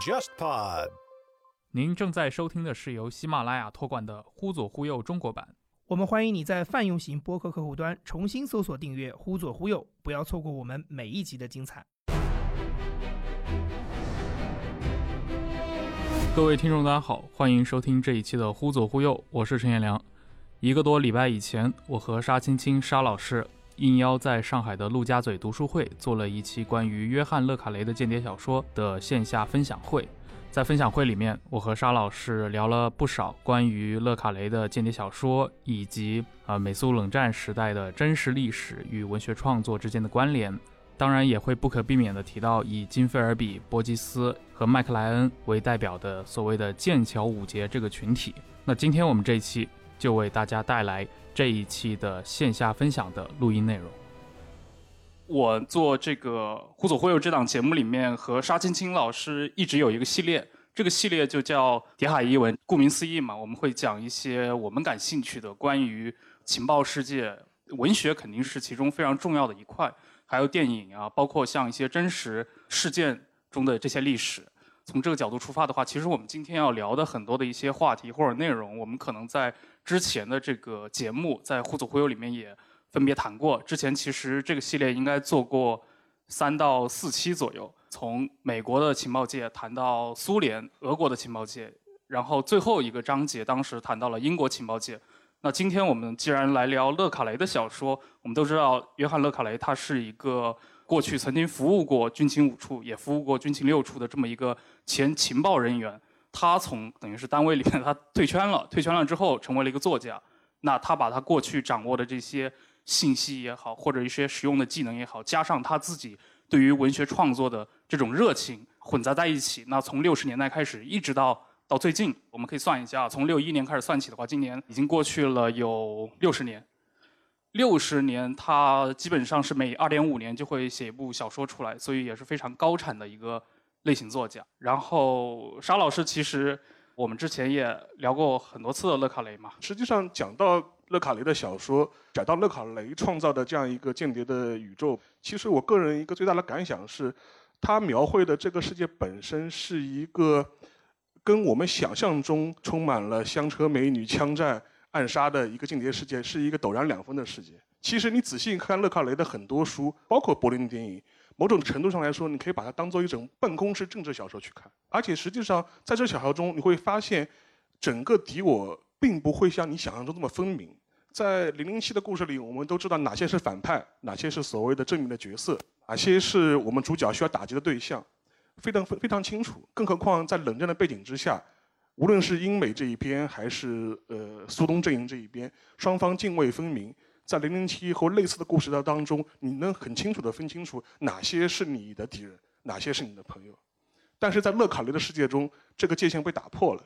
JustPod。您正在收听的是由喜马拉雅托管的《忽左忽右》中国版。我们欢迎你在泛用型播客客户端重新搜索订阅“忽左忽右”，不要错过我们每一集的精彩。各位听众，大家好，欢迎收听这一期的《忽左忽右》，我是陈彦良。一个多礼拜以前，我和沙青青沙老师应邀在上海的陆家嘴读书会做了一期关于约翰·勒卡雷的间谍小说的线下分享会。在分享会里面，我和沙老师聊了不少关于勒卡雷的间谍小说，以及呃美苏冷战时代的真实历史与文学创作之间的关联。当然，也会不可避免地提到以金菲尔比、波基斯和麦克莱恩为代表的所谓的剑桥五杰这个群体。那今天我们这一期就为大家带来这一期的线下分享的录音内容。我做这个《忽左忽右》这档节目里面，和沙青青老师一直有一个系列，这个系列就叫《谍海译文》。顾名思义嘛，我们会讲一些我们感兴趣的关于情报世界、文学，肯定是其中非常重要的一块。还有电影啊，包括像一些真实事件中的这些历史。从这个角度出发的话，其实我们今天要聊的很多的一些话题或者内容，我们可能在之前的这个节目在《忽左忽右》里面也分别谈过。之前其实这个系列应该做过三到四期左右，从美国的情报界谈到苏联、俄国的情报界，然后最后一个章节当时谈到了英国情报界。那今天我们既然来聊勒卡雷的小说，我们都知道约翰·勒卡雷他是一个过去曾经服务过军情五处，也服务过军情六处的这么一个前情报人员。他从等于是单位里面他退圈了，退圈了之后成为了一个作家。那他把他过去掌握的这些信息也好，或者一些实用的技能也好，加上他自己对于文学创作的这种热情混杂在一起。那从六十年代开始，一直到。到最近，我们可以算一下，从六一年开始算起的话，今年已经过去了有六十年。六十年，他基本上是每二点五年就会写一部小说出来，所以也是非常高产的一个类型作家。然后，沙老师其实我们之前也聊过很多次的勒卡雷嘛。实际上，讲到勒卡雷的小说，讲到勒卡雷创造的这样一个间谍的宇宙，其实我个人一个最大的感想是，他描绘的这个世界本身是一个。跟我们想象中充满了香车美女、枪战、暗杀的一个间谍世界，是一个陡然两分的世界。其实你仔细看勒卡雷的很多书，包括柏林电影，某种程度上来说，你可以把它当做一种办公室政治小说去看。而且实际上，在这小说中，你会发现，整个敌我并不会像你想象中这么分明。在零零七的故事里，我们都知道哪些是反派，哪些是所谓的正面的角色，哪些是我们主角需要打击的对象。非常非常清楚，更何况在冷战的背景之下，无论是英美这一边，还是呃苏东阵营这一边，双方泾渭分明。在零零七和类似的故事的当中，你能很清楚地分清楚哪些是你的敌人，哪些是你的朋友。但是在勒卡雷的世界中，这个界限被打破了。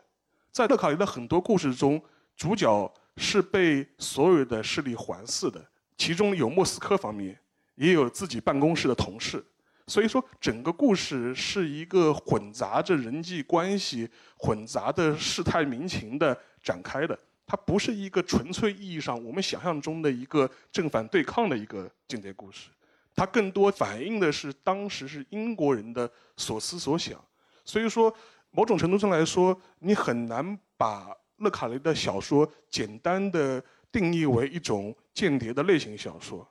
在勒卡雷的很多故事中，主角是被所有的势力环伺的，其中有莫斯科方面，也有自己办公室的同事。所以说，整个故事是一个混杂着人际关系、混杂的世态民情的展开的。它不是一个纯粹意义上我们想象中的一个正反对抗的一个间谍故事，它更多反映的是当时是英国人的所思所想。所以说，某种程度上来说，你很难把勒卡雷的小说简单的定义为一种间谍的类型小说。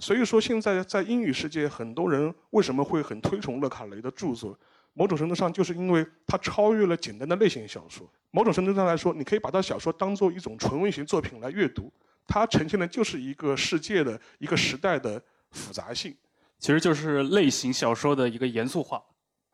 所以说，现在在英语世界，很多人为什么会很推崇勒卡雷的著作？某种程度上，就是因为它超越了简单的类型小说。某种程度上来说，你可以把它小说当做一种纯文学作品来阅读。它呈现的就是一个世界的一个时代的复杂性，其实就是类型小说的一个严肃化。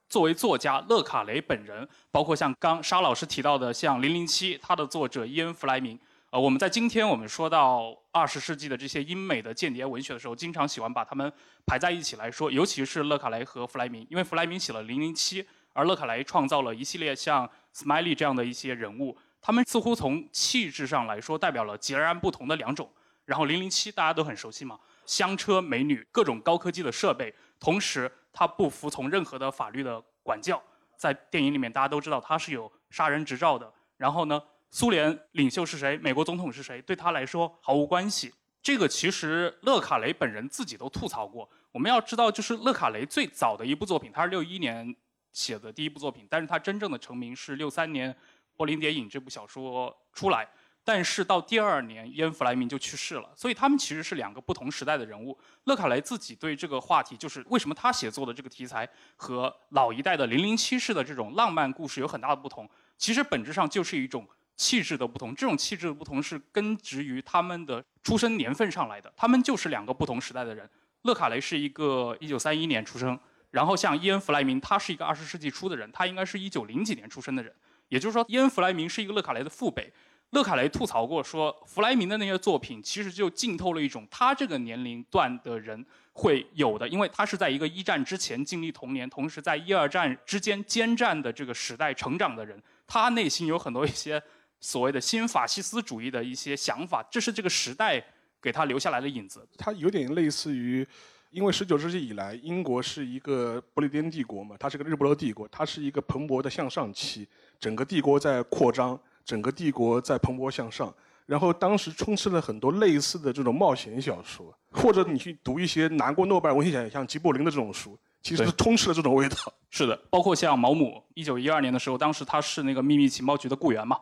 作为作家，勒卡雷本人，包括像刚沙老师提到的，像《零零七》，他的作者伊恩·弗莱明。呃，我们在今天我们说到二十世纪的这些英美的间谍文学的时候，经常喜欢把他们排在一起来说，尤其是勒卡雷和弗莱明，因为弗莱明写了《零零七》，而勒卡雷创造了一系列像 Smiley 这样的一些人物，他们似乎从气质上来说代表了截然不同的两种。然后《零零七》大家都很熟悉嘛，香车美女，各种高科技的设备，同时他不服从任何的法律的管教，在电影里面大家都知道他是有杀人执照的。然后呢？苏联领袖是谁？美国总统是谁？对他来说毫无关系。这个其实勒卡雷本人自己都吐槽过。我们要知道，就是勒卡雷最早的一部作品，他是六一年写的第一部作品，但是他真正的成名是六三年《柏林谍影》这部小说出来。但是到第二年，伊恩·弗莱明就去世了，所以他们其实是两个不同时代的人物。勒卡雷自己对这个话题，就是为什么他写作的这个题材和老一代的零零七式的这种浪漫故事有很大的不同，其实本质上就是一种气质的不同。这种气质的不同是根植于他们的出生年份上来的，他们就是两个不同时代的人。勒卡雷是一个一九三一年出生，然后像伊恩·弗莱明，他是一个二十世纪初的人，他应该是一九零几年出生的人，也就是说，伊恩·弗莱明是一个勒卡雷的父辈。勒卡雷吐槽过说，弗莱明的那些作品其实就浸透了一种他这个年龄段的人会有的，因为他是在一个一战之前经历童年，同时在一二战之间兼战的这个时代成长的人，他内心有很多一些所谓的新法西斯主义的一些想法，这是这个时代给他留下来的影子。他有点类似于，因为十九世纪以来，英国是一个不列颠帝国嘛，它是个日不落帝国，它是一个蓬勃的向上期，整个帝国在扩张。整个帝国在蓬勃向上，然后当时充斥了很多类似的这种冒险小说，或者你去读一些拿过诺贝尔文学奖像吉卜林的这种书，其实充斥了这种味道。是的，包括像毛姆，一九一二年的时候，当时他是那个秘密情报局的雇员嘛，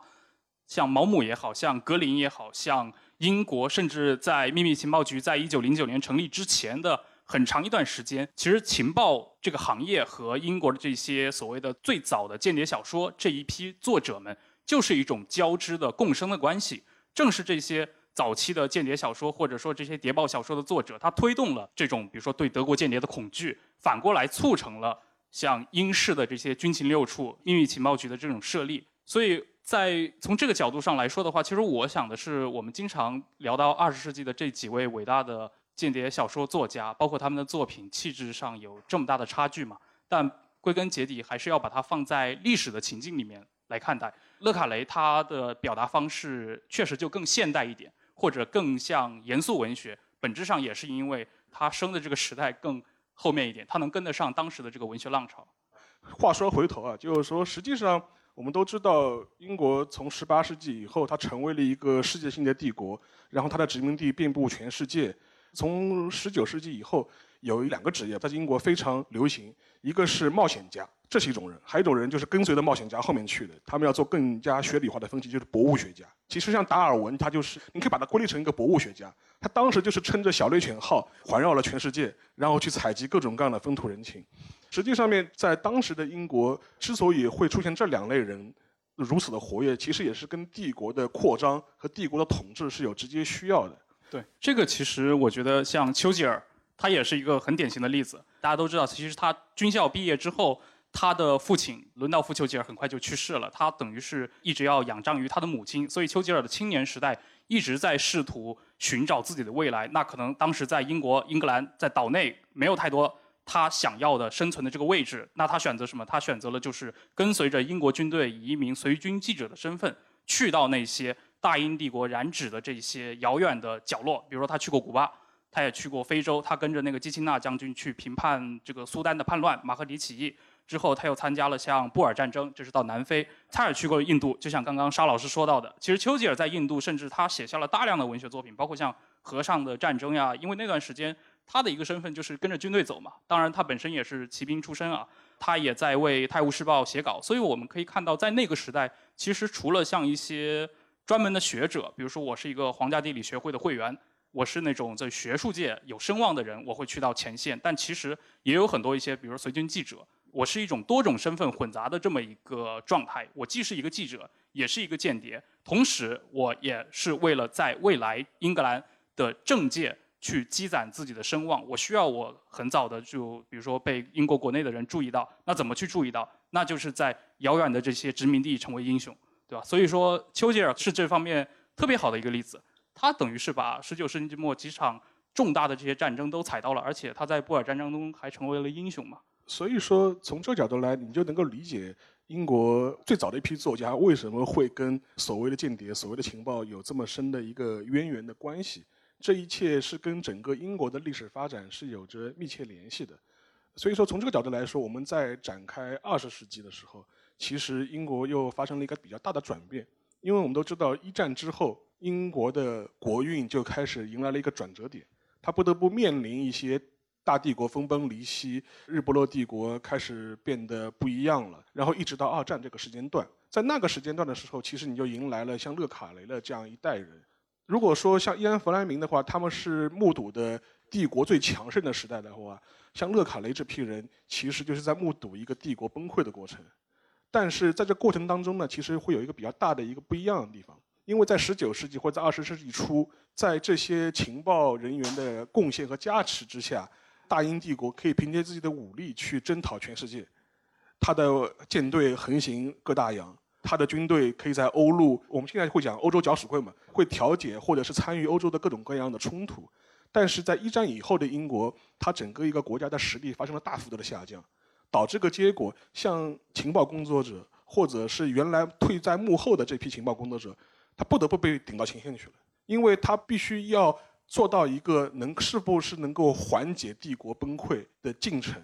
像毛姆也好像格林也好像英国，甚至在秘密情报局在一九零九年成立之前的很长一段时间，其实情报这个行业和英国的这些所谓的最早的间谍小说这一批作者们。就是一种交织的共生的关系，正是这些早期的间谍小说，或者说这些谍报小说的作者，他推动了这种，比如说对德国间谍的恐惧，反过来促成了像英式的这些军情六处、秘密情报局的这种设立。所以在从这个角度上来说的话，其实我想的是，我们经常聊到二十世纪的这几位伟大的间谍小说作家，包括他们的作品气质上有这么大的差距嘛？但归根结底，还是要把它放在历史的情境里面来看待。勒卡雷他的表达方式确实就更现代一点，或者更像严肃文学。本质上也是因为他生的这个时代更后面一点，他能跟得上当时的这个文学浪潮。话说回头啊，就是说，实际上我们都知道，英国从十八世纪以后，它成为了一个世界性的帝国，然后它的殖民地遍布全世界。从十九世纪以后，有两个职业在英国非常流行，一个是冒险家。这是一种人，还有一种人就是跟随着冒险家后面去的，他们要做更加学理化的分析，就是博物学家。其实像达尔文，他就是你可以把它归类成一个博物学家。他当时就是撑着小猎犬号环绕了全世界，然后去采集各种各样的风土人情。实际上面，在当时的英国，之所以会出现这两类人如此的活跃，其实也是跟帝国的扩张和帝国的统治是有直接需要的。对，这个其实我觉得像丘吉尔，他也是一个很典型的例子。大家都知道，其实他军校毕业之后。他的父亲伦道夫·丘吉尔很快就去世了，他等于是一直要仰仗于他的母亲，所以丘吉尔的青年时代一直在试图寻找自己的未来。那可能当时在英国、英格兰在岛内没有太多他想要的生存的这个位置，那他选择什么？他选择了就是跟随着英国军队以一名随军记者的身份，去到那些大英帝国染指的这些遥远的角落，比如说他去过古巴，他也去过非洲，他跟着那个基钦纳将军去评判这个苏丹的叛乱、马赫迪起义。之后，他又参加了像布尔战争，这是到南非。他也去过印度，就像刚刚沙老师说到的，其实丘吉尔在印度，甚至他写下了大量的文学作品，包括像《和尚的战争》呀。因为那段时间，他的一个身份就是跟着军队走嘛。当然，他本身也是骑兵出身啊，他也在为《泰晤士报》写稿。所以我们可以看到，在那个时代，其实除了像一些专门的学者，比如说我是一个皇家地理学会的会员，我是那种在学术界有声望的人，我会去到前线。但其实也有很多一些，比如随军记者。我是一种多种身份混杂的这么一个状态，我既是一个记者，也是一个间谍，同时我也是为了在未来英格兰的政界去积攒自己的声望，我需要我很早的就比如说被英国国内的人注意到，那怎么去注意到？那就是在遥远的这些殖民地成为英雄，对吧？所以说丘吉尔是这方面特别好的一个例子，他等于是把十九世纪末几场重大的这些战争都踩到了，而且他在布尔战争中还成为了英雄嘛。所以说，从这个角度来，你就能够理解英国最早的一批作家为什么会跟所谓的间谍、所谓的情报有这么深的一个渊源的关系。这一切是跟整个英国的历史发展是有着密切联系的。所以说，从这个角度来说，我们在展开二十世纪的时候，其实英国又发生了一个比较大的转变。因为我们都知道，一战之后，英国的国运就开始迎来了一个转折点，它不得不面临一些。大帝国分崩离析，日不落帝国开始变得不一样了。然后一直到二战这个时间段，在那个时间段的时候，其实你就迎来了像勒卡雷的这样一代人。如果说像伊安·弗莱明的话，他们是目睹的帝国最强盛的时代的话，像勒卡雷这批人，其实就是在目睹一个帝国崩溃的过程。但是在这过程当中呢，其实会有一个比较大的一个不一样的地方，因为在十九世纪或者在二十世纪初，在这些情报人员的贡献和加持之下，大英帝国可以凭借自己的武力去征讨全世界，他的舰队横行各大洋，他的军队可以在欧陆，我们现在会讲欧洲搅屎棍嘛，会调解或者是参与欧洲的各种各样的冲突。但是在一战以后的英国，它整个一个国家的实力发生了大幅度的下降。导致个结果，像情报工作者，或者是原来退在幕后的这批情报工作者，他不得不被顶到前线去了，因为他必须要做到一个能是不是能够缓解帝国崩溃的进程，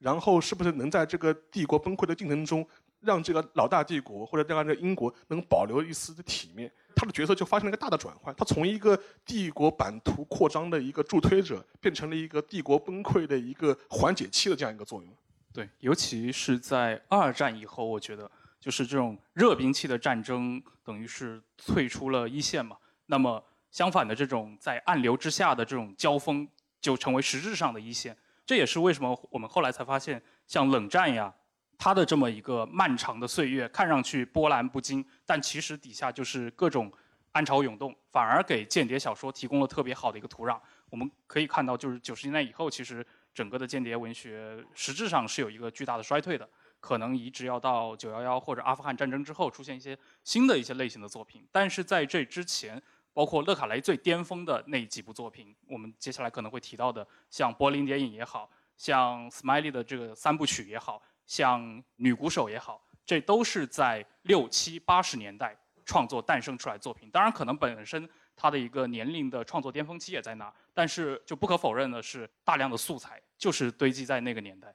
然后是不是能在这个帝国崩溃的进程中，让这个老大帝国或者让这个英国能保留一丝的体面，他的角色就发生了一个大的转换，他从一个帝国版图扩张的一个助推者，变成了一个帝国崩溃的一个缓解器的这样一个作用。对，尤其是在二战以后，我觉得就是这种热兵器的战争，等于是退出了一线嘛。那么相反的，这种在暗流之下的这种交锋，就成为实质上的一线。这也是为什么我们后来才发现，像冷战呀，它的这么一个漫长的岁月，看上去波澜不惊，但其实底下就是各种暗潮涌动，反而给间谍小说提供了特别好的一个土壤。我们可以看到，就是九十年代以后，其实。整个的间谍文学实质上是有一个巨大的衰退的，可能一直要到九幺幺或者阿富汗战争之后出现一些新的一些类型的作品。但是在这之前，包括勒卡雷最巅峰的那几部作品，我们接下来可能会提到的，像柏林谍影也好像 Smiley 的这个三部曲也好像女鼓手也好，这都是在六七八十年代创作诞生出来作品。当然，可能本身。他的一个年龄的创作巅峰期也在那，但是就不可否认的是，大量的素材就是堆积在那个年代。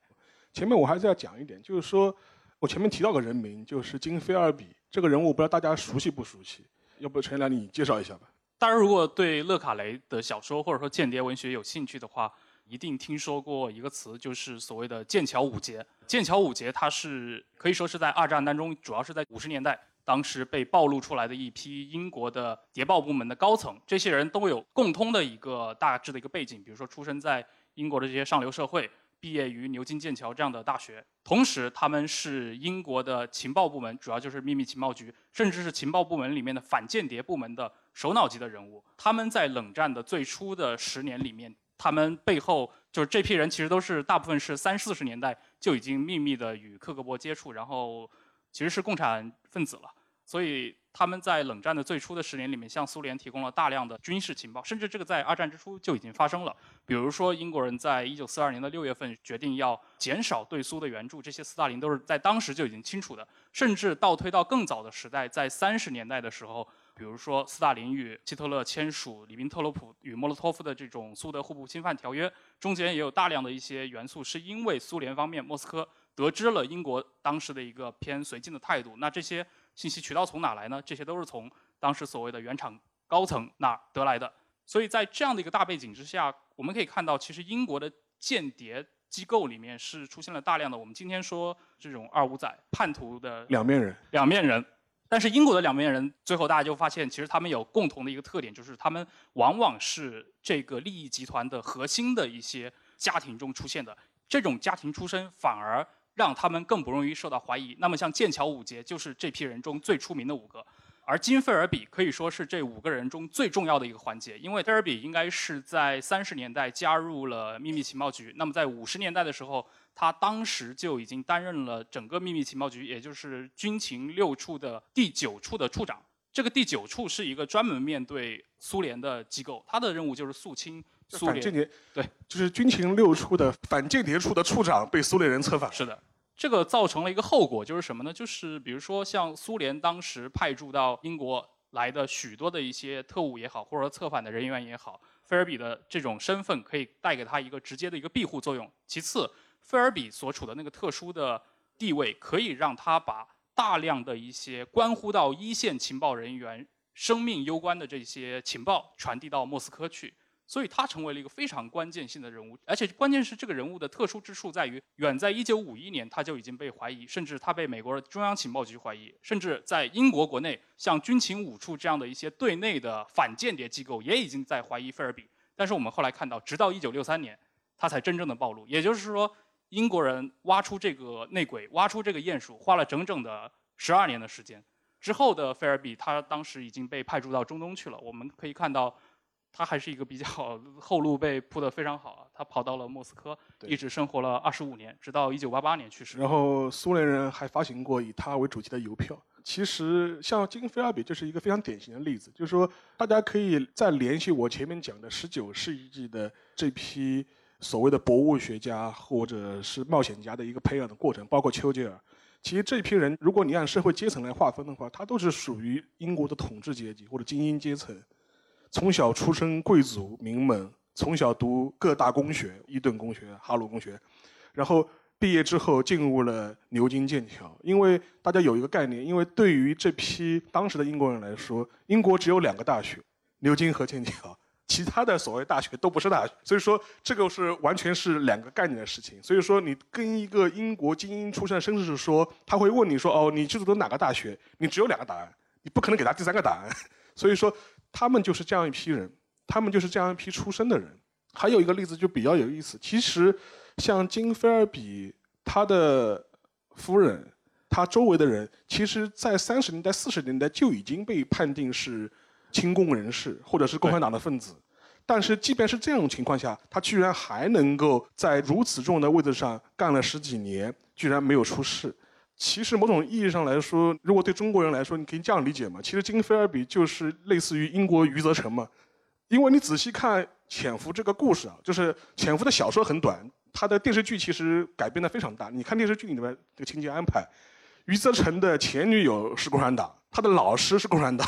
前面我还是要讲一点，就是说我前面提到个人名，就是金菲尔比这个人物，不知道大家熟悉不熟悉？要不陈良你介绍一下吧。大家如果对勒卡雷的小说或者说间谍文学有兴趣的话，一定听说过一个词，就是所谓的剑桥五杰。剑桥五杰，它是可以说是在二战当中，主要是在五十年代。当时被暴露出来的一批英国的谍报部门的高层，这些人都有共通的一个大致的一个背景，比如说出生在英国的这些上流社会，毕业于牛津、剑桥这样的大学，同时他们是英国的情报部门，主要就是秘密情报局，甚至是情报部门里面的反间谍部门的首脑级的人物。他们在冷战的最初的十年里面，他们背后就是这批人，其实都是大部分是三四十年代就已经秘密的与克格勃接触，然后。其实是共产分子了，所以他们在冷战的最初的十年里面，向苏联提供了大量的军事情报，甚至这个在二战之初就已经发生了。比如说，英国人在一九四二年的六月份决定要减少对苏的援助，这些斯大林都是在当时就已经清楚的。甚至倒推到更早的时代，在三十年代的时候，比如说斯大林与希特勒签署里宾特洛普与莫洛托夫的这种苏德互不侵犯条约，中间也有大量的一些元素，是因为苏联方面莫斯科。得知了英国当时的一个偏绥靖的态度，那这些信息渠道从哪来呢？这些都是从当时所谓的原厂高层那得来的。所以在这样的一个大背景之下，我们可以看到，其实英国的间谍机构里面是出现了大量的我们今天说这种二五仔叛徒的两面人。两面人，但是英国的两面人最后大家就发现，其实他们有共同的一个特点，就是他们往往是这个利益集团的核心的一些家庭中出现的。这种家庭出身反而。让他们更不容易受到怀疑。那么，像剑桥五杰就是这批人中最出名的五个，而金费尔比可以说是这五个人中最重要的一个环节，因为费尔比应该是在三十年代加入了秘密情报局。那么，在五十年代的时候，他当时就已经担任了整个秘密情报局，也就是军情六处的第九处的处长。这个第九处是一个专门面对苏联的机构，他的任务就是肃清。反间谍对，就是军情六处的反间谍处的处长被苏联人策反。是的，这个造成了一个后果，就是什么呢？就是比如说像苏联当时派驻到英国来的许多的一些特务也好，或者说策反的人员也好，菲尔比的这种身份可以带给他一个直接的一个庇护作用。其次，菲尔比所处的那个特殊的地位，可以让他把大量的一些关乎到一线情报人员生命攸关的这些情报传递到莫斯科去。所以他成为了一个非常关键性的人物，而且关键是这个人物的特殊之处在于，远在1951年他就已经被怀疑，甚至他被美国中央情报局怀疑，甚至在英国国内，像军情五处这样的一些对内的反间谍机构也已经在怀疑菲尔比。但是我们后来看到，直到1963年，他才真正的暴露。也就是说，英国人挖出这个内鬼，挖出这个鼹鼠，花了整整的十二年的时间。之后的菲尔比，他当时已经被派驻到中东去了。我们可以看到。他还是一个比较 后路被铺得非常好啊，他跑到了莫斯科，一直生活了二十五年，直到一九八八年去世。然后苏联人还发行过以他为主题的邮票。其实像金菲尔比就是一个非常典型的例子，就是说大家可以再联系我前面讲的十九世纪的这批所谓的博物学家或者是冒险家的一个培养的过程，包括丘吉尔。其实这批人，如果你按社会阶层来划分的话，他都是属于英国的统治阶级或者精英阶层。从小出身贵族名门，从小读各大公学，伊顿公学、哈罗公学，然后毕业之后进入了牛津、剑桥。因为大家有一个概念，因为对于这批当时的英国人来说，英国只有两个大学，牛津和剑桥，其他的所谓大学都不是大学。所以说，这个是完全是两个概念的事情。所以说，你跟一个英国精英出身的绅士说，他会问你说：“哦，你去读哪个大学？”你只有两个答案，你不可能给他第三个答案。所以说。他们就是这样一批人，他们就是这样一批出身的人。还有一个例子就比较有意思，其实像金菲尔比他的夫人，他周围的人，其实在三十年代、四十年代就已经被判定是亲共人士或者是共产党的分子。但是即便是这种情况下，他居然还能够在如此重要的位置上干了十几年，居然没有出事。其实某种意义上来说，如果对中国人来说，你可以这样理解嘛？其实金菲尔比就是类似于英国余则成嘛。因为你仔细看《潜伏》这个故事啊，就是《潜伏》的小说很短，它的电视剧其实改编的非常大。你看电视剧里面这个情节安排，余则成的前女友是共产党，他的老师是共产党，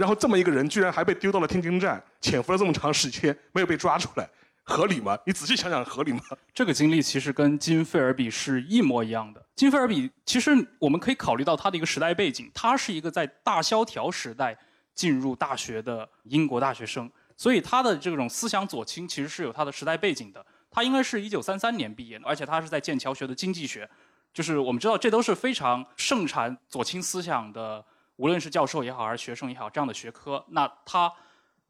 然后这么一个人居然还被丢到了天津站，潜伏了这么长时间没有被抓出来。合理吗？你仔细想想，合理吗？这个经历其实跟金菲尔比是一模一样的。金菲尔比其实我们可以考虑到他的一个时代背景，他是一个在大萧条时代进入大学的英国大学生，所以他的这种思想左倾其实是有他的时代背景的。他应该是一九三三年毕业的，而且他是在剑桥学的经济学，就是我们知道这都是非常盛产左倾思想的，无论是教授也好还是学生也好这样的学科。那他。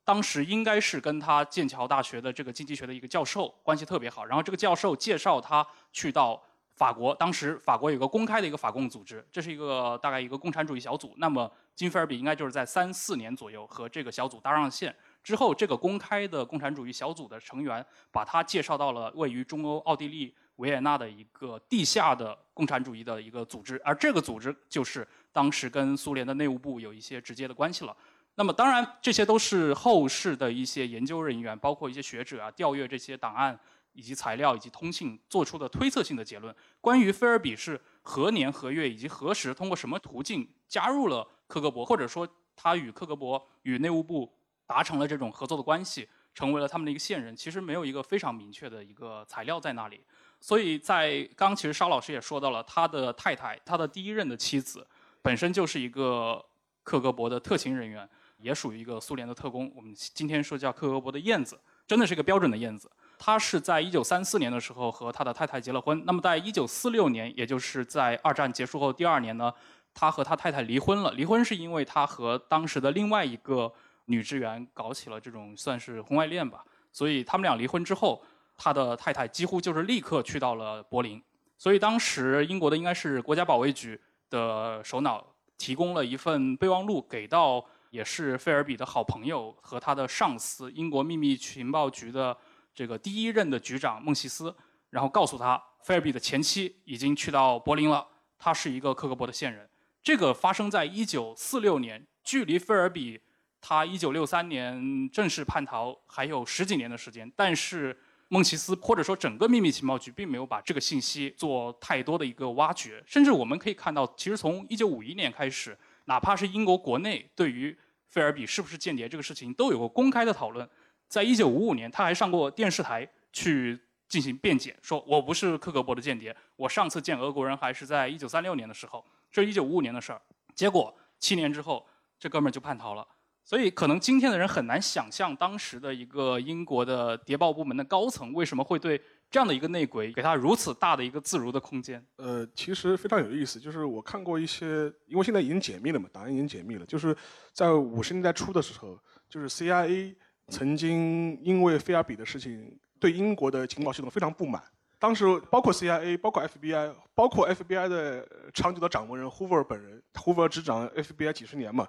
当时应该是跟他剑桥大学的这个经济学的一个教授关系特别好，然后这个教授介绍他去到法国，当时法国有个公开的一个法共组织，这是一个大概一个共产主义小组。那么金菲尔比应该就是在三四年左右和这个小组搭上线之后，这个公开的共产主义小组的成员把他介绍到了位于中欧奥地利维也纳的一个地下的共产主义的一个组织，而这个组织就是当时跟苏联的内务部有一些直接的关系了。那么，当然，这些都是后世的一些研究人员，包括一些学者啊，调阅这些档案以及材料以及通信做出的推测性的结论。关于菲尔比是何年何月以及何时通过什么途径加入了克格勃，或者说他与克格勃与内务部达成了这种合作的关系，成为了他们的一个线人，其实没有一个非常明确的一个材料在那里。所以在刚其实沙老师也说到了，他的太太，他的第一任的妻子，本身就是一个克格勃的特勤人员。也属于一个苏联的特工，我们今天说叫克格勃的燕子，真的是一个标准的燕子。他是在一九三四年的时候和他的太太结了婚。那么在一九四六年，也就是在二战结束后第二年呢，他和他太太离婚了。离婚是因为他和当时的另外一个女职员搞起了这种算是婚外恋吧。所以他们俩离婚之后，他的太太几乎就是立刻去到了柏林。所以当时英国的应该是国家保卫局的首脑提供了一份备忘录给到。也是费尔比的好朋友和他的上司，英国秘密情报局的这个第一任的局长孟西斯，然后告诉他，费尔比的前妻已经去到柏林了，他是一个克格勃的线人。这个发生在一九四六年，距离费尔比他一九六三年正式叛逃还有十几年的时间，但是孟奇斯或者说整个秘密情报局并没有把这个信息做太多的一个挖掘，甚至我们可以看到，其实从一九五一年开始。哪怕是英国国内对于费尔比是不是间谍这个事情都有过公开的讨论，在一九五五年他还上过电视台去进行辩解，说我不是克格勃的间谍，我上次见俄国人还是在一九三六年的时候，这是一九五五年的事儿。结果七年之后这哥们儿就叛逃了，所以可能今天的人很难想象当时的一个英国的谍报部门的高层为什么会对这样的一个内鬼给他如此大的一个自如的空间。呃，其实非常有意思，就是我看过一些，因为现在已经解密了嘛，档案已经解密了，就是在五十年代初的时候，就是 CIA 曾经因为菲尔比的事情对英国的情报系统非常不满。当时包括 CIA，包括 FBI，包括 FBI 的长久的掌门人 Hoover 本人，Hoover 执掌 FBI 几十年嘛，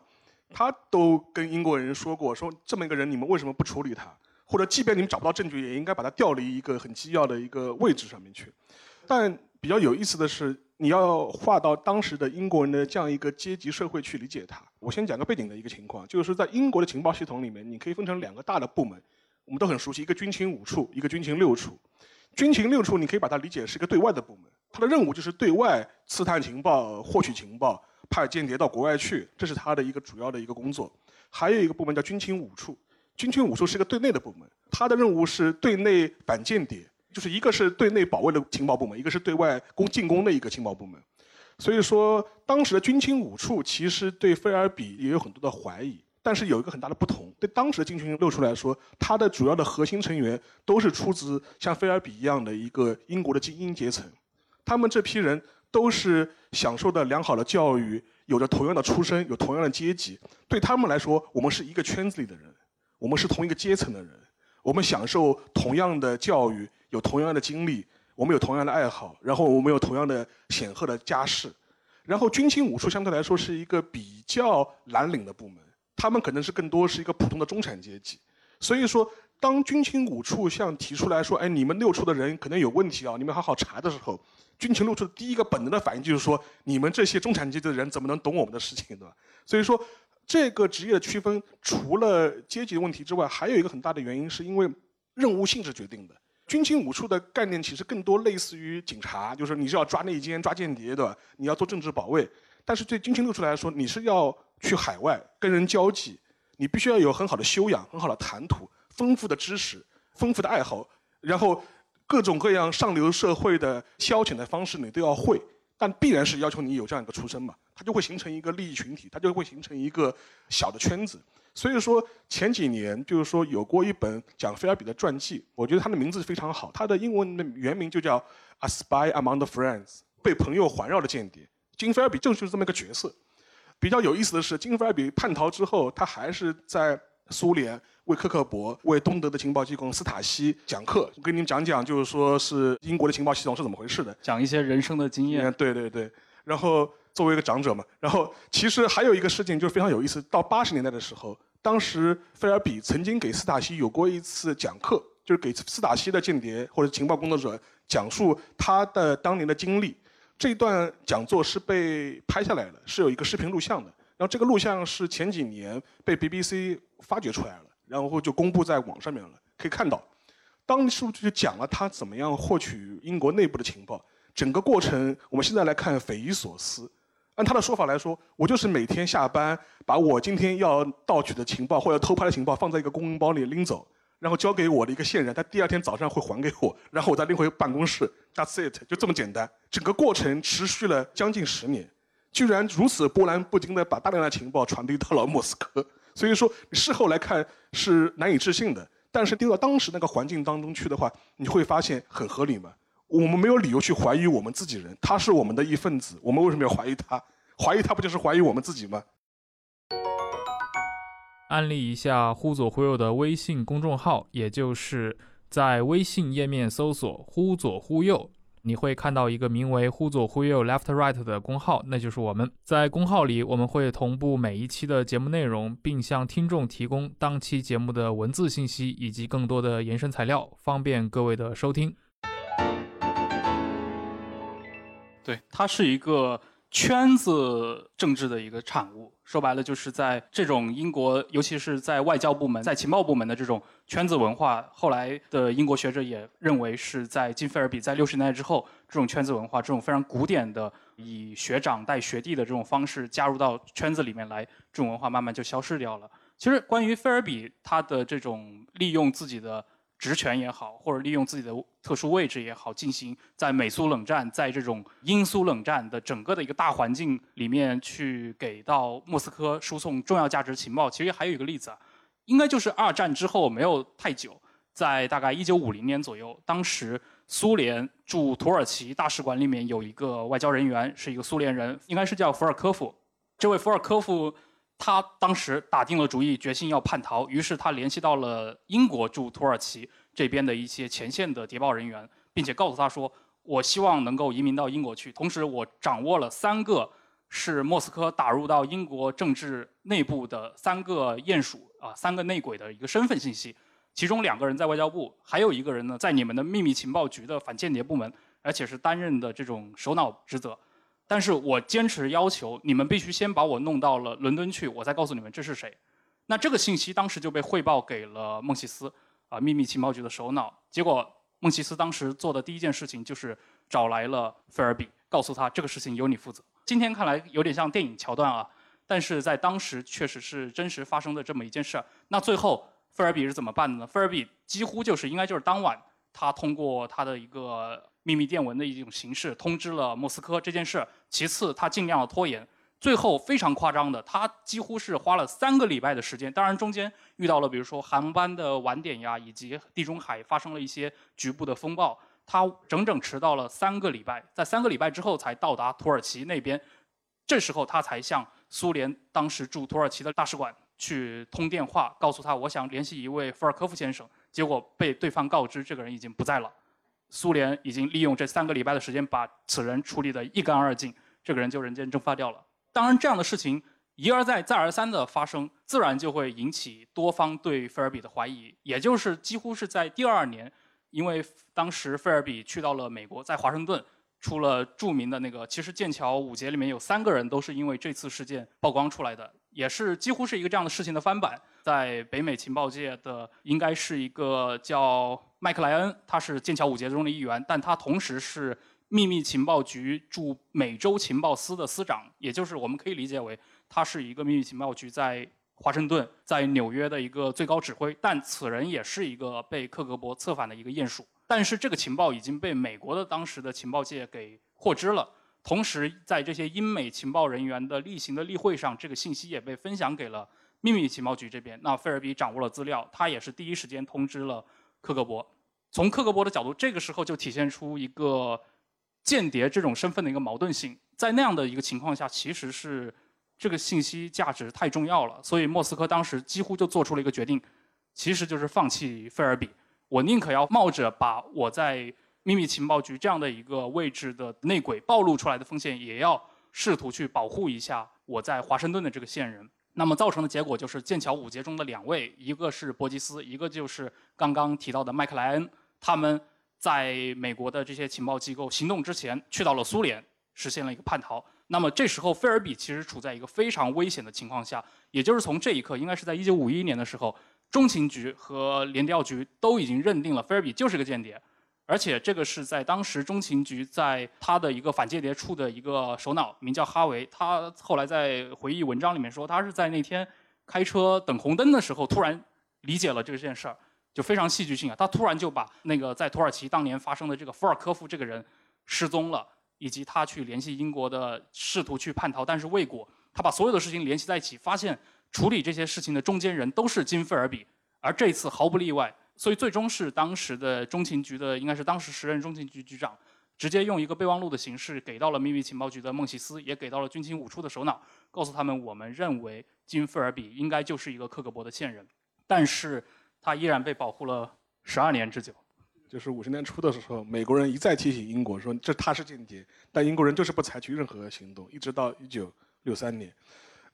他都跟英国人说过，说这么一个人你们为什么不处理他？或者即便你们找不到证据，也应该把他调离一个很机要的一个位置上面去。但比较有意思的是，你要划到当时的英国人的这样一个阶级社会去理解他。我先讲个背景的一个情况，就是在英国的情报系统里面，你可以分成两个大的部门，我们都很熟悉，一个军情五处，一个军情六处。军情六处，你可以把它理解是一个对外的部门，它的任务就是对外刺探情报、获取情报、派间谍到国外去，这是他的一个主要的一个工作。还有一个部门叫军情五处，军情五处是个对内的部门，它的任务是对内反间谍，就是一个是对内保卫的情报部门，一个是对外攻进攻的一个情报部门。所以说，当时的军情五处其实对菲尔比也有很多的怀疑。但是有一个很大的不同，对当时的军情六处来说，它的主要的核心成员都是出自像菲尔比一样的一个英国的精英阶层，他们这批人都是享受的良好的教育，有着同样的出身，有同样的阶级，对他们来说，我们是一个圈子里的人，我们是同一个阶层的人，我们享受同样的教育，有同样的经历，我们有同样的爱好，然后我们有同样的显赫的家世，然后军情五处相对来说是一个比较蓝领的部门。他们可能是更多是一个普通的中产阶级，所以说，当军情五处向提出来说，哎，你们六处的人可能有问题啊，你们好好查的时候，军情六处的第一个本能的反应就是说，你们这些中产阶级的人怎么能懂我们的事情，对吧？所以说，这个职业的区分，除了阶级的问题之外，还有一个很大的原因，是因为任务性质决定的。军情五处的概念其实更多类似于警察，就是你是要抓内奸、抓间谍，对吧？你要做政治保卫。但是对军情六处来说，你是要去海外跟人交际，你必须要有很好的修养、很好的谈吐、丰富的知识、丰富的爱好，然后各种各样上流社会的消遣的方式你都要会。但必然是要求你有这样一个出身嘛，它就会形成一个利益群体，它就会形成一个小的圈子。所以说前几年就是说有过一本讲菲尔比的传记，我觉得他的名字非常好，他的英文的原名就叫《A Spy Among the Friends》，被朋友环绕的间谍。金菲尔比正是这么一个角色。比较有意思的是，金菲尔比叛逃之后，他还是在苏联为克克勃、为东德的情报机构斯塔西讲课。我跟你们讲讲，就是说是英国的情报系统是怎么回事的，讲一些人生的经验。对对对。然后作为一个长者嘛，然后其实还有一个事情就是非常有意思。到八十年代的时候，当时菲尔比曾经给斯塔西有过一次讲课，就是给斯塔西的间谍或者情报工作者讲述他的当年的经历。这段讲座是被拍下来的，是有一个视频录像的。然后这个录像是前几年被 BBC 发掘出来了，然后就公布在网上面了。可以看到，当时就讲了他怎么样获取英国内部的情报，整个过程我们现在来看匪夷所思。按他的说法来说，我就是每天下班把我今天要盗取的情报或者偷拍的情报放在一个公文包里拎走。然后交给我的一个线人，他第二天早上会还给我，然后我再拎回办公室。That's it，就这么简单。整个过程持续了将近十年，居然如此波澜不惊的把大量的情报传递到了莫斯科。所以说，事后来看是难以置信的，但是丢到当时那个环境当中去的话，你会发现很合理嘛。我们没有理由去怀疑我们自己人，他是我们的一份子，我们为什么要怀疑他？怀疑他不就是怀疑我们自己吗？安利一下“忽左忽右”的微信公众号，也就是在微信页面搜索“忽左忽右”，你会看到一个名为“忽左忽右 Left Right” 的公号，那就是我们。在公号里，我们会同步每一期的节目内容，并向听众提供当期节目的文字信息以及更多的延伸材料，方便各位的收听。对，它是一个。圈子政治的一个产物，说白了就是在这种英国，尤其是在外交部门、在情报部门的这种圈子文化，后来的英国学者也认为是在金菲尔比在六十年代之后，这种圈子文化，这种非常古典的以学长带学弟的这种方式加入到圈子里面来，这种文化慢慢就消失掉了。其实关于菲尔比他的这种利用自己的。职权也好，或者利用自己的特殊位置也好，进行在美苏冷战，在这种英苏冷战的整个的一个大环境里面去给到莫斯科输送重要价值情报。其实还有一个例子啊，应该就是二战之后没有太久，在大概一九五零年左右，当时苏联驻土耳其大使馆里面有一个外交人员，是一个苏联人，应该是叫福尔科夫。这位福尔科夫。他当时打定了主意，决心要叛逃，于是他联系到了英国驻土耳其这边的一些前线的谍报人员，并且告诉他说：“我希望能够移民到英国去。同时，我掌握了三个是莫斯科打入到英国政治内部的三个鼹鼠啊，三个内鬼的一个身份信息。其中两个人在外交部，还有一个人呢在你们的秘密情报局的反间谍部门，而且是担任的这种首脑职责。”但是我坚持要求你们必须先把我弄到了伦敦去，我再告诉你们这是谁。那这个信息当时就被汇报给了孟西斯，啊，秘密情报局的首脑。结果孟西斯当时做的第一件事情就是找来了菲尔比，告诉他这个事情由你负责。今天看来有点像电影桥段啊，但是在当时确实是真实发生的这么一件事儿。那最后菲尔比是怎么办的呢？菲尔比几乎就是应该就是当晚，他通过他的一个。秘密电文的一种形式通知了莫斯科这件事。其次，他尽量的拖延。最后非常夸张的，他几乎是花了三个礼拜的时间。当然，中间遇到了比如说航班的晚点呀，以及地中海发生了一些局部的风暴，他整整迟到了三个礼拜。在三个礼拜之后才到达土耳其那边，这时候他才向苏联当时驻土耳其的大使馆去通电话，告诉他我想联系一位福尔科夫先生。结果被对方告知这个人已经不在了。苏联已经利用这三个礼拜的时间把此人处理得一干二净，这个人就人间蒸发掉了。当然，这样的事情一而再、再而三的发生，自然就会引起多方对菲尔比的怀疑。也就是几乎是在第二年，因为当时菲尔比去到了美国，在华盛顿出了著名的那个，其实剑桥五杰里面有三个人都是因为这次事件曝光出来的，也是几乎是一个这样的事情的翻版。在北美情报界的，应该是一个叫。麦克莱恩，他是剑桥五杰中的一员，但他同时是秘密情报局驻美洲情报司的司长，也就是我们可以理解为他是一个秘密情报局在华盛顿、在纽约的一个最高指挥。但此人也是一个被克格勃策反的一个鼹鼠。但是这个情报已经被美国的当时的情报界给获知了，同时在这些英美情报人员的例行的例会上，这个信息也被分享给了秘密情报局这边。那菲尔比掌握了资料，他也是第一时间通知了。克格勃，从克格勃的角度，这个时候就体现出一个间谍这种身份的一个矛盾性。在那样的一个情况下，其实是这个信息价值太重要了，所以莫斯科当时几乎就做出了一个决定，其实就是放弃费尔比。我宁可要冒着把我在秘密情报局这样的一个位置的内鬼暴露出来的风险，也要试图去保护一下我在华盛顿的这个线人。那么造成的结果就是剑桥五杰中的两位，一个是伯吉斯，一个就是刚刚提到的麦克莱恩，他们在美国的这些情报机构行动之前，去到了苏联，实现了一个叛逃。那么这时候菲尔比其实处在一个非常危险的情况下，也就是从这一刻，应该是在一九五一年的时候，中情局和联调局都已经认定了菲尔比就是个间谍。而且这个是在当时中情局在他的一个反间谍处的一个首脑，名叫哈维。他后来在回忆文章里面说，他是在那天开车等红灯的时候，突然理解了这件事儿，就非常戏剧性啊。他突然就把那个在土耳其当年发生的这个福尔科夫这个人失踪了，以及他去联系英国的试图去叛逃但是未果，他把所有的事情联系在一起，发现处理这些事情的中间人都是金菲尔比，而这次毫不例外。所以最终是当时的中情局的，应该是当时时任中情局局长，直接用一个备忘录的形式给到了秘密情报局的孟西斯，也给到了军情五处的首脑，告诉他们我们认为金菲尔比应该就是一个克格勃的线人，但是他依然被保护了十二年之久。就是五十年初的时候，美国人一再提醒英国说这他是间谍，但英国人就是不采取任何行动，一直到一九六三年。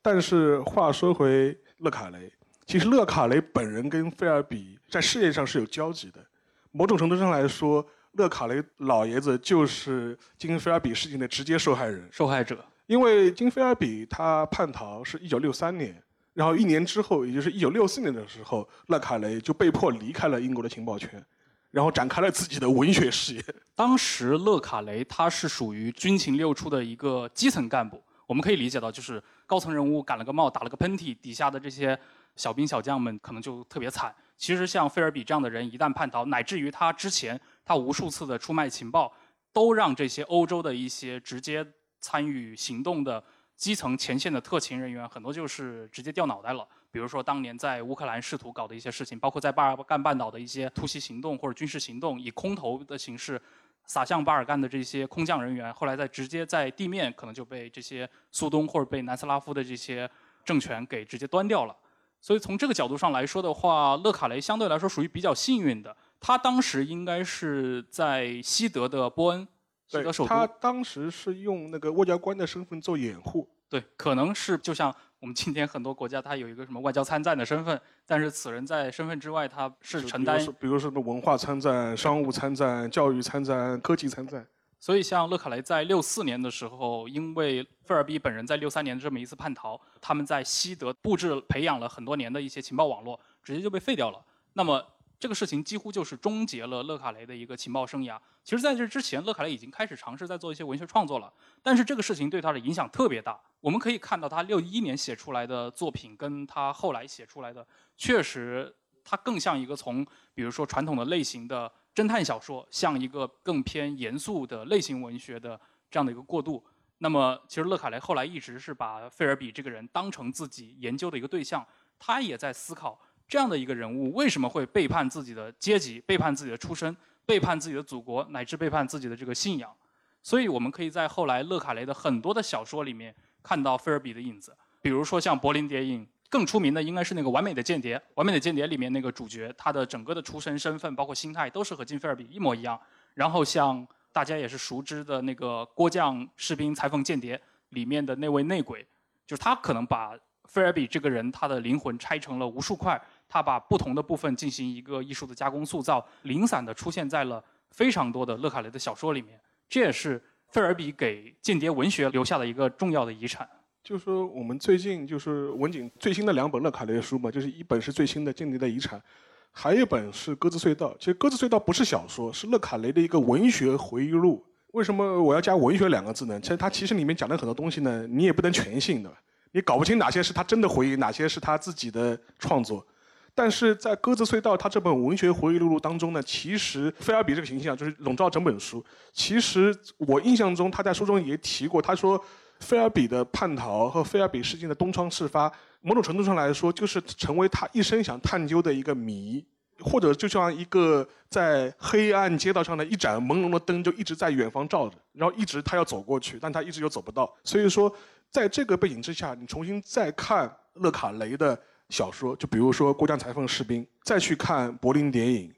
但是话说回勒卡雷。其实勒卡雷本人跟菲尔比在事业上是有交集的，某种程度上来说，勒卡雷老爷子就是金菲尔比事件的直接受害人、受害者。因为金菲尔比他叛逃是一九六三年，然后一年之后，也就是一九六四年的时候，勒卡雷就被迫离开了英国的情报圈，然后展开了自己的文学事业。当时勒卡雷他是属于军情六处的一个基层干部，我们可以理解到，就是高层人物感了个冒、打了个喷嚏，底下的这些。小兵小将们可能就特别惨，其实像费尔比这样的人一旦叛逃，乃至于他之前他无数次的出卖情报，都让这些欧洲的一些直接参与行动的基层前线的特勤人员很多就是直接掉脑袋了。比如说当年在乌克兰试图搞的一些事情，包括在巴尔干半岛的一些突袭行动或者军事行动，以空投的形式撒向巴尔干的这些空降人员，后来在直接在地面可能就被这些苏东或者被南斯拉夫的这些政权给直接端掉了。所以从这个角度上来说的话，勒卡雷相对来说属于比较幸运的。他当时应该是在西德的波恩，西德首都。他当时是用那个外交官的身份做掩护。对，可能是就像我们今天很多国家，他有一个什么外交参赞的身份，但是此人在身份之外，他是承担，比如说什么文化参赞、商务参赞、教育参赞、科技参赞。所以，像勒卡雷在六四年的时候，因为费尔比本人在六三年的这么一次叛逃，他们在西德布置培养了很多年的一些情报网络，直接就被废掉了。那么，这个事情几乎就是终结了勒卡雷的一个情报生涯。其实，在这之前，勒卡雷已经开始尝试在做一些文学创作了，但是这个事情对他的影响特别大。我们可以看到，他六一年写出来的作品，跟他后来写出来的，确实他更像一个从，比如说传统的类型的。侦探小说像一个更偏严肃的类型文学的这样的一个过渡。那么，其实勒卡雷后来一直是把费尔比这个人当成自己研究的一个对象。他也在思考这样的一个人物为什么会背叛自己的阶级、背叛自己的出身、背叛自己的祖国，乃至背叛自己的这个信仰。所以，我们可以在后来勒卡雷的很多的小说里面看到费尔比的影子，比如说像《柏林谍影》。更出名的应该是那个《完美的间谍》，《完美的间谍》里面那个主角，他的整个的出身、身份，包括心态，都是和金菲尔比一模一样。然后像大家也是熟知的那个《郭将士兵裁缝间谍》里面的那位内鬼，就是他可能把菲尔比这个人他的灵魂拆成了无数块，他把不同的部分进行一个艺术的加工塑造，零散的出现在了非常多的勒卡雷的小说里面。这也是菲尔比给间谍文学留下的一个重要的遗产。就是说，我们最近就是文景最新的两本勒卡雷的书嘛，就是一本是最新的《间谍的遗产》，还有一本是《鸽子隧道》。其实《鸽子隧道》不是小说，是勒卡雷的一个文学回忆录。为什么我要加“文学”两个字呢？其实它其实里面讲的很多东西呢，你也不能全信的，你搞不清哪些是他真的回忆，哪些是他自己的创作。但是在《鸽子隧道》他这本文学回忆录当中呢，其实菲尔比这个形象就是笼罩整本书。其实我印象中他在书中也提过，他说。菲尔比的叛逃和菲尔比事件的东窗事发，某种程度上来说，就是成为他一生想探究的一个谜，或者就像一个在黑暗街道上的一盏朦胧的灯，就一直在远方照着，然后一直他要走过去，但他一直又走不到。所以说，在这个背景之下，你重新再看勒卡雷的小说，就比如说《过江裁缝士兵》，再去看《柏林谍影》，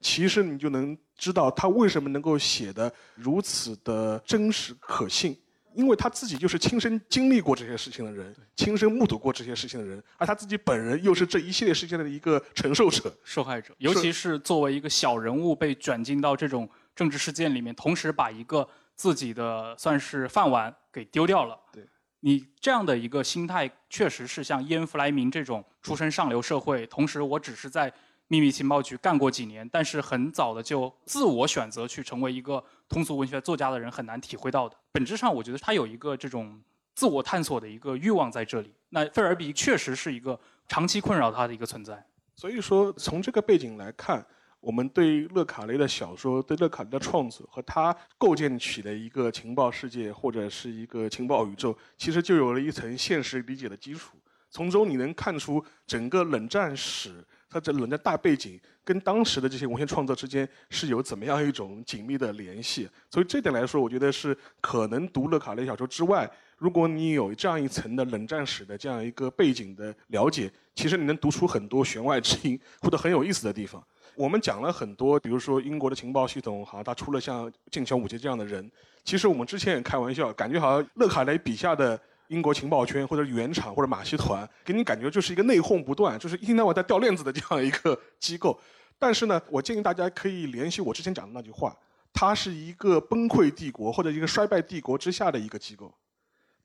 其实你就能知道他为什么能够写的如此的真实可信。因为他自己就是亲身经历过这些事情的人，亲身目睹过这些事情的人，而他自己本人又是这一系列事件的一个承受者、受害者。尤其是作为一个小人物被卷进到这种政治事件里面，同时把一个自己的算是饭碗给丢掉了。对，你这样的一个心态，确实是像伊恩·弗莱明这种出身上流社会，同时我只是在。秘密情报局干过几年，但是很早的就自我选择去成为一个通俗文学作家的人很难体会到的。本质上，我觉得他有一个这种自我探索的一个欲望在这里。那费尔比确实是一个长期困扰他的一个存在。所以说，从这个背景来看，我们对勒卡雷的小说、对勒卡雷的创作和他构建起的一个情报世界或者是一个情报宇宙，其实就有了一层现实理解的基础。从中你能看出整个冷战史。它这冷战大背景跟当时的这些文学创作之间是有怎么样一种紧密的联系？所以这点来说，我觉得是可能读乐卡雷小说之外，如果你有这样一层的冷战史的这样一个背景的了解，其实你能读出很多弦外之音或者很有意思的地方。我们讲了很多，比如说英国的情报系统，好像它出了像剑桥五杰这样的人。其实我们之前也开玩笑，感觉好像勒卡雷笔下的。英国情报圈或者原厂或者马戏团，给你感觉就是一个内讧不断，就是一天到晚在掉链子的这样一个机构。但是呢，我建议大家可以联系我之前讲的那句话，它是一个崩溃帝国或者一个衰败帝国之下的一个机构，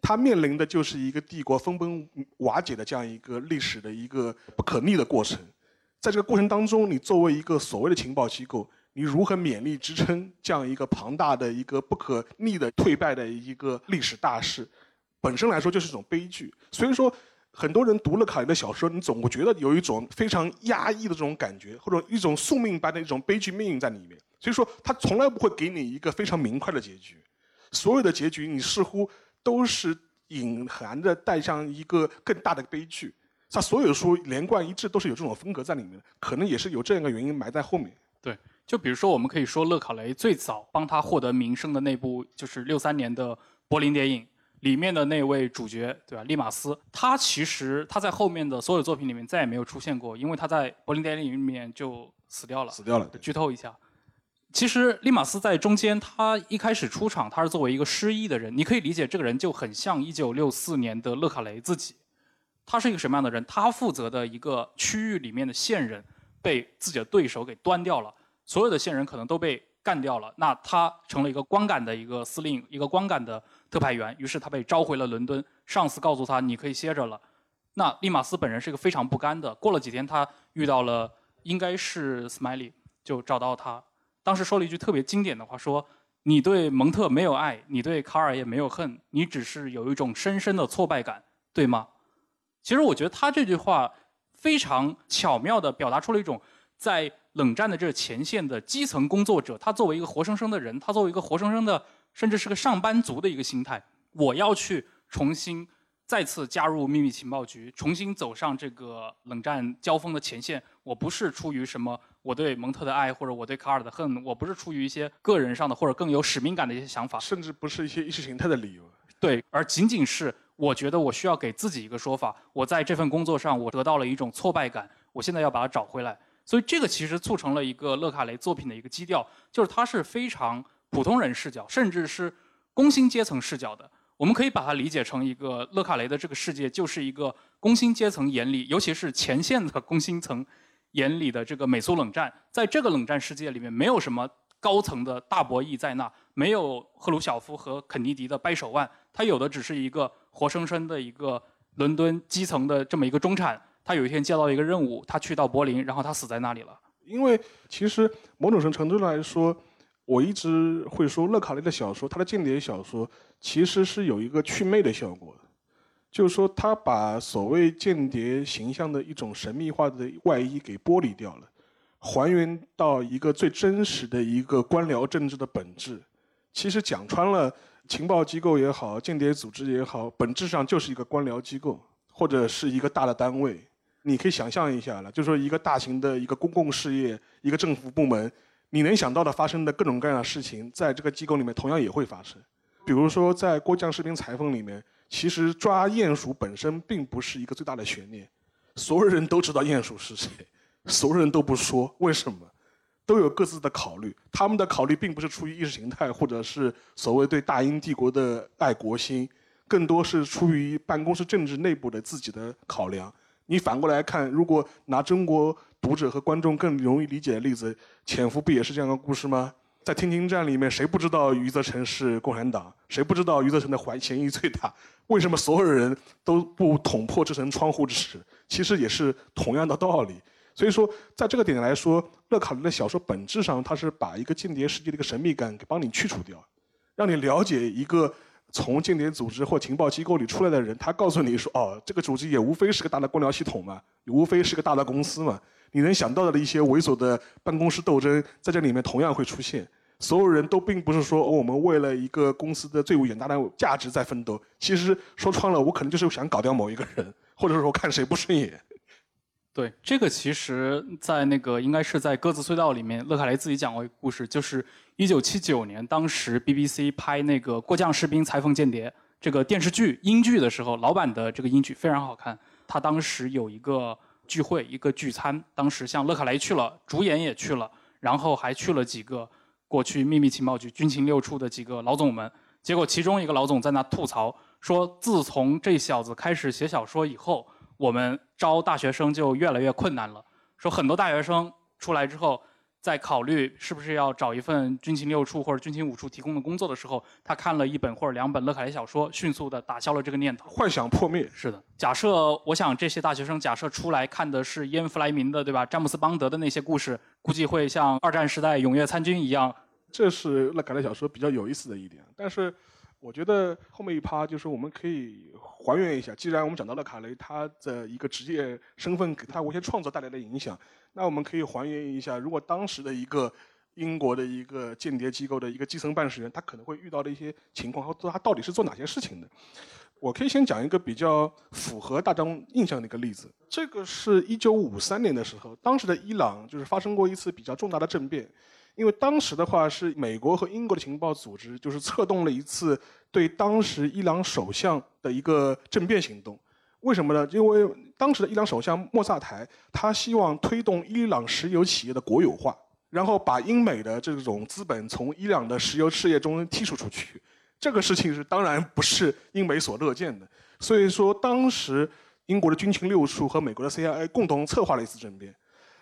它面临的就是一个帝国分崩瓦解的这样一个历史的一个不可逆的过程。在这个过程当中，你作为一个所谓的情报机构，你如何勉力支撑这样一个庞大的一个不可逆的退败的一个历史大势？本身来说就是一种悲剧，所以说，很多人读了卡雷的小说，你总会觉得有一种非常压抑的这种感觉，或者一种宿命般的一种悲剧命运在里面。所以说，他从来不会给你一个非常明快的结局，所有的结局你似乎都是隐含着带上一个更大的悲剧。他所有的书连贯一致都是有这种风格在里面的，可能也是有这样一个原因埋在后面。对，就比如说我们可以说勒考雷最早帮他获得名声的那部就是六三年的柏林电影。里面的那位主角，对吧？利马斯，他其实他在后面的所有作品里面再也没有出现过，因为他在柏林电影里面就死掉了。死掉了。剧透一下，其实利马斯在中间，他一开始出场，他是作为一个失忆的人。你可以理解，这个人就很像一九六四年的勒卡雷自己。他是一个什么样的人？他负责的一个区域里面的线人被自己的对手给端掉了，所有的线人可能都被干掉了。那他成了一个光杆的一个司令，一个光杆的。特派员，于是他被召回了伦敦。上司告诉他：“你可以歇着了。”那利马斯本人是一个非常不甘的。过了几天，他遇到了应该是 Smiley，就找到他。当时说了一句特别经典的话：“说你对蒙特没有爱，你对卡尔也没有恨，你只是有一种深深的挫败感，对吗？”其实我觉得他这句话非常巧妙地表达出了一种在冷战的这前线的基层工作者，他作为一个活生生的人，他作为一个活生生的。甚至是个上班族的一个心态，我要去重新再次加入秘密情报局，重新走上这个冷战交锋的前线。我不是出于什么我对蒙特的爱或者我对卡尔的恨，我不是出于一些个人上的或者更有使命感的一些想法，甚至不是一些意识形态的理由。对，而仅仅是我觉得我需要给自己一个说法：我在这份工作上我得到了一种挫败感，我现在要把它找回来。所以这个其实促成了一个勒卡雷作品的一个基调，就是它是非常。普通人视角，甚至是工薪阶层视角的，我们可以把它理解成一个勒卡雷的这个世界，就是一个工薪阶层眼里，尤其是前线的工薪层眼里的这个美苏冷战。在这个冷战世界里面，没有什么高层的大博弈在那，没有赫鲁晓夫和肯尼迪的掰手腕，他有的只是一个活生生的一个伦敦基层的这么一个中产。他有一天接到一个任务，他去到柏林，然后他死在那里了。因为其实某种程度来说。我一直会说，勒卡雷的小说，他的间谍小说其实是有一个祛魅的效果，就是说他把所谓间谍形象的一种神秘化的外衣给剥离掉了，还原到一个最真实的一个官僚政治的本质。其实讲穿了，情报机构也好，间谍组织也好，本质上就是一个官僚机构或者是一个大的单位。你可以想象一下了，就是说一个大型的一个公共事业，一个政府部门。你能想到的发生的各种各样的事情，在这个机构里面同样也会发生。比如说，在郭将士兵裁缝里面，其实抓鼹鼠本身并不是一个最大的悬念，所有人都知道鼹鼠是谁，所有人都不说，为什么？都有各自的考虑，他们的考虑并不是出于意识形态，或者是所谓对大英帝国的爱国心，更多是出于办公室政治内部的自己的考量。你反过来看，如果拿中国。读者和观众更容易理解的例子，《潜伏》不也是这样的故事吗？在天津站里面，谁不知道余则成是共产党？谁不知道余则成的怀嫌疑最大？为什么所有人都不捅破这层窗户纸？其实也是同样的道理。所以说，在这个点来说，勒卡雷的小说本质上，它是把一个间谍世界的一个神秘感给帮你去除掉，让你了解一个从间谍组织或情报机构里出来的人。他告诉你说：“哦，这个组织也无非是个大的官僚系统嘛，也无非是个大的公司嘛。”你能想到的一些猥琐的办公室斗争，在这里面同样会出现。所有人都并不是说我们为了一个公司的最远大的价值在奋斗。其实说穿了，我可能就是想搞掉某一个人，或者说看谁不顺眼。对，这个其实，在那个应该是在《鸽子隧道》里面，勒卡雷自己讲过一个故事，就是1979年，当时 BBC 拍那个《过将士兵裁缝间谍》这个电视剧英剧的时候，老版的这个英剧非常好看。他当时有一个。聚会一个聚餐，当时像勒卡雷去了，主演也去了，然后还去了几个过去秘密情报局军情六处的几个老总们。结果其中一个老总在那吐槽说：“自从这小子开始写小说以后，我们招大学生就越来越困难了。说很多大学生出来之后。”在考虑是不是要找一份军情六处或者军情五处提供的工作的时候，他看了一本或者两本勒凯雷小说，迅速的打消了这个念头。幻想破灭。是的，假设我想这些大学生假设出来看的是伊恩·弗莱明的，对吧？詹姆斯·邦德的那些故事，估计会像二战时代踊跃参军一样。这是勒卡雷小说比较有意思的一点。但是，我觉得后面一趴就是我们可以还原一下，既然我们讲到了卡雷他的一个职业身份给他一些创作带来的影响，那我们可以还原一下，如果当时的一个英国的一个间谍机构的一个基层办事员，他可能会遇到的一些情况和他到底是做哪些事情的。我可以先讲一个比较符合大众印象的一个例子，这个是一九五三年的时候，当时的伊朗就是发生过一次比较重大的政变。因为当时的话是美国和英国的情报组织，就是策动了一次对当时伊朗首相的一个政变行动。为什么呢？因为当时的伊朗首相莫萨台，他希望推动伊朗石油企业的国有化，然后把英美的这种资本从伊朗的石油事业中剔除出去。这个事情是当然不是英美所乐见的。所以说，当时英国的军情六处和美国的 CIA 共同策划了一次政变，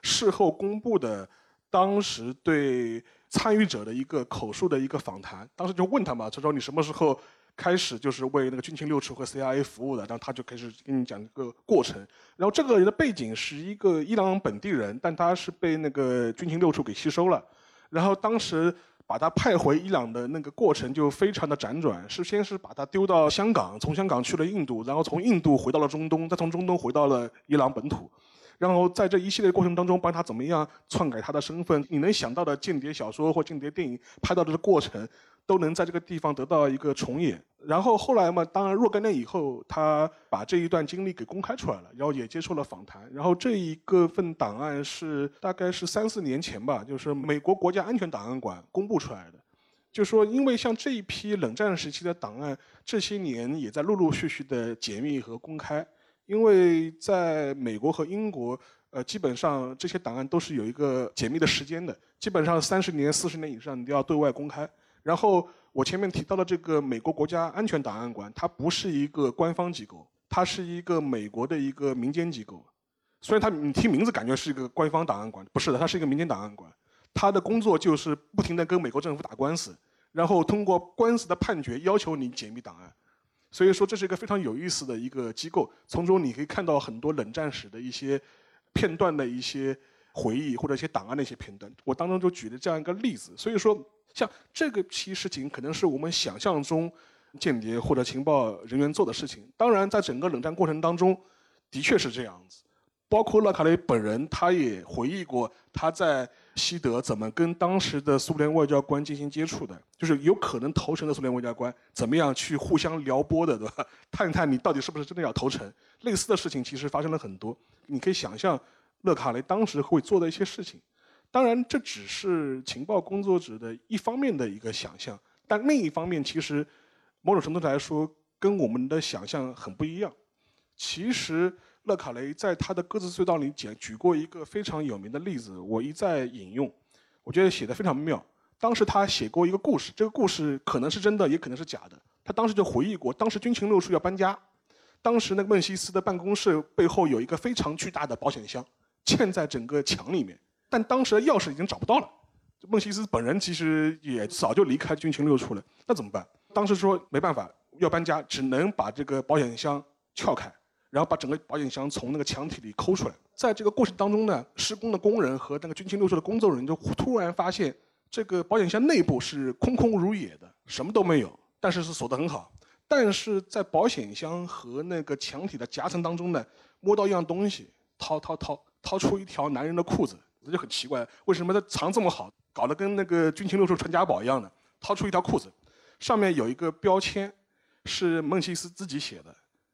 事后公布的。当时对参与者的一个口述的一个访谈，当时就问他嘛，他说你什么时候开始就是为那个军情六处和 CIA 服务的？然后他就开始跟你讲一个过程。然后这个人的背景是一个伊朗本地人，但他是被那个军情六处给吸收了。然后当时把他派回伊朗的那个过程就非常的辗转，是先是把他丢到香港，从香港去了印度，然后从印度回到了中东，再从中东回到了伊朗本土。然后在这一系列过程当中，帮他怎么样篡改他的身份？你能想到的间谍小说或间谍电影拍到的过程，都能在这个地方得到一个重演。然后后来嘛，当然若干年以后，他把这一段经历给公开出来了，然后也接受了访谈。然后这一个份档案是大概是三四年前吧，就是美国国家安全档案馆公布出来的。就说因为像这一批冷战时期的档案，这些年也在陆陆续续的解密和公开。因为在美国和英国，呃，基本上这些档案都是有一个解密的时间的，基本上三十年、四十年以上你都要对外公开。然后我前面提到的这个美国国家安全档案馆，它不是一个官方机构，它是一个美国的一个民间机构。虽然它你听名字感觉是一个官方档案馆，不是的，它是一个民间档案馆。它的工作就是不停地跟美国政府打官司，然后通过官司的判决要求你解密档案。所以说这是一个非常有意思的一个机构，从中你可以看到很多冷战史的一些片段的一些回忆或者一些档案的一些片段。我当中就举了这样一个例子。所以说，像这个批事情，可能是我们想象中间谍或者情报人员做的事情。当然，在整个冷战过程当中，的确是这样子。包括勒卡雷本人，他也回忆过他在。西德怎么跟当时的苏联外交官进行接触的？就是有可能投诚的苏联外交官怎么样去互相撩拨的，对吧？探探你到底是不是真的要投诚？类似的事情其实发生了很多。你可以想象勒卡雷当时会做的一些事情。当然，这只是情报工作者的一方面的一个想象，但另一方面其实某种程度来说跟我们的想象很不一样。其实。勒卡雷在他的《鸽子隧道》里讲举过一个非常有名的例子，我一再引用，我觉得写的非常妙。当时他写过一个故事，这个故事可能是真的，也可能是假的。他当时就回忆过，当时军情六处要搬家，当时那个孟西斯的办公室背后有一个非常巨大的保险箱，嵌在整个墙里面，但当时的钥匙已经找不到了。孟西斯本人其实也早就离开军情六处了，那怎么办？当时说没办法，要搬家，只能把这个保险箱撬开。然后把整个保险箱从那个墙体里抠出来，在这个过程当中呢，施工的工人和那个军情六处的工作人员就突然发现，这个保险箱内部是空空如也的，什么都没有，但是是锁得很好。但是在保险箱和那个墙体的夹层当中呢，摸到一样东西，掏掏掏，掏出一条男人的裤子，这就很奇怪，为什么它藏这么好，搞得跟那个军情六处传家宝一样的？掏出一条裤子，上面有一个标签，是孟西斯自己写的。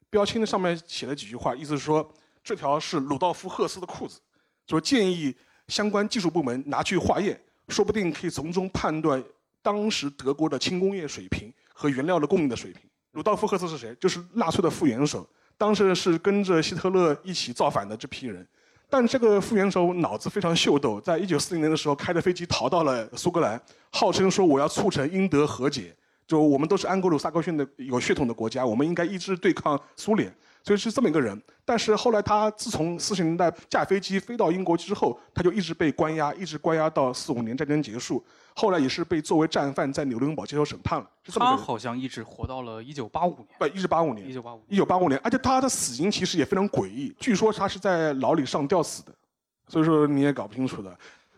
标签的上面写了几句话，意思是说这条是鲁道夫·赫斯的裤子，说建议相关技术部门拿去化验，说不定可以从中判断当时德国的轻工业水平和原料的供应的水平。鲁道夫·赫斯是谁？就是纳粹的副元首，当时是跟着希特勒一起造反的这批人。但这个副元首脑子非常秀逗，在一九四零年的时候开着飞机逃到了苏格兰，号称说我要促成英德和解。就我们都是安格鲁萨克逊的有血统的国家，我们应该一致对抗苏联，所以是这么一个人。但是后来他自从四十年代驾飞机飞到英国之后，他就一直被关押，一直关押到四五年战争结束。后来也是被作为战犯在纽伦堡接受审判了。他好像一直活到了一九八五年。不，一直八五年。一九八五。一九八五年，而且他的死因其实也非常诡异，据说他是在牢里上吊死的，所以说你也搞不清楚的。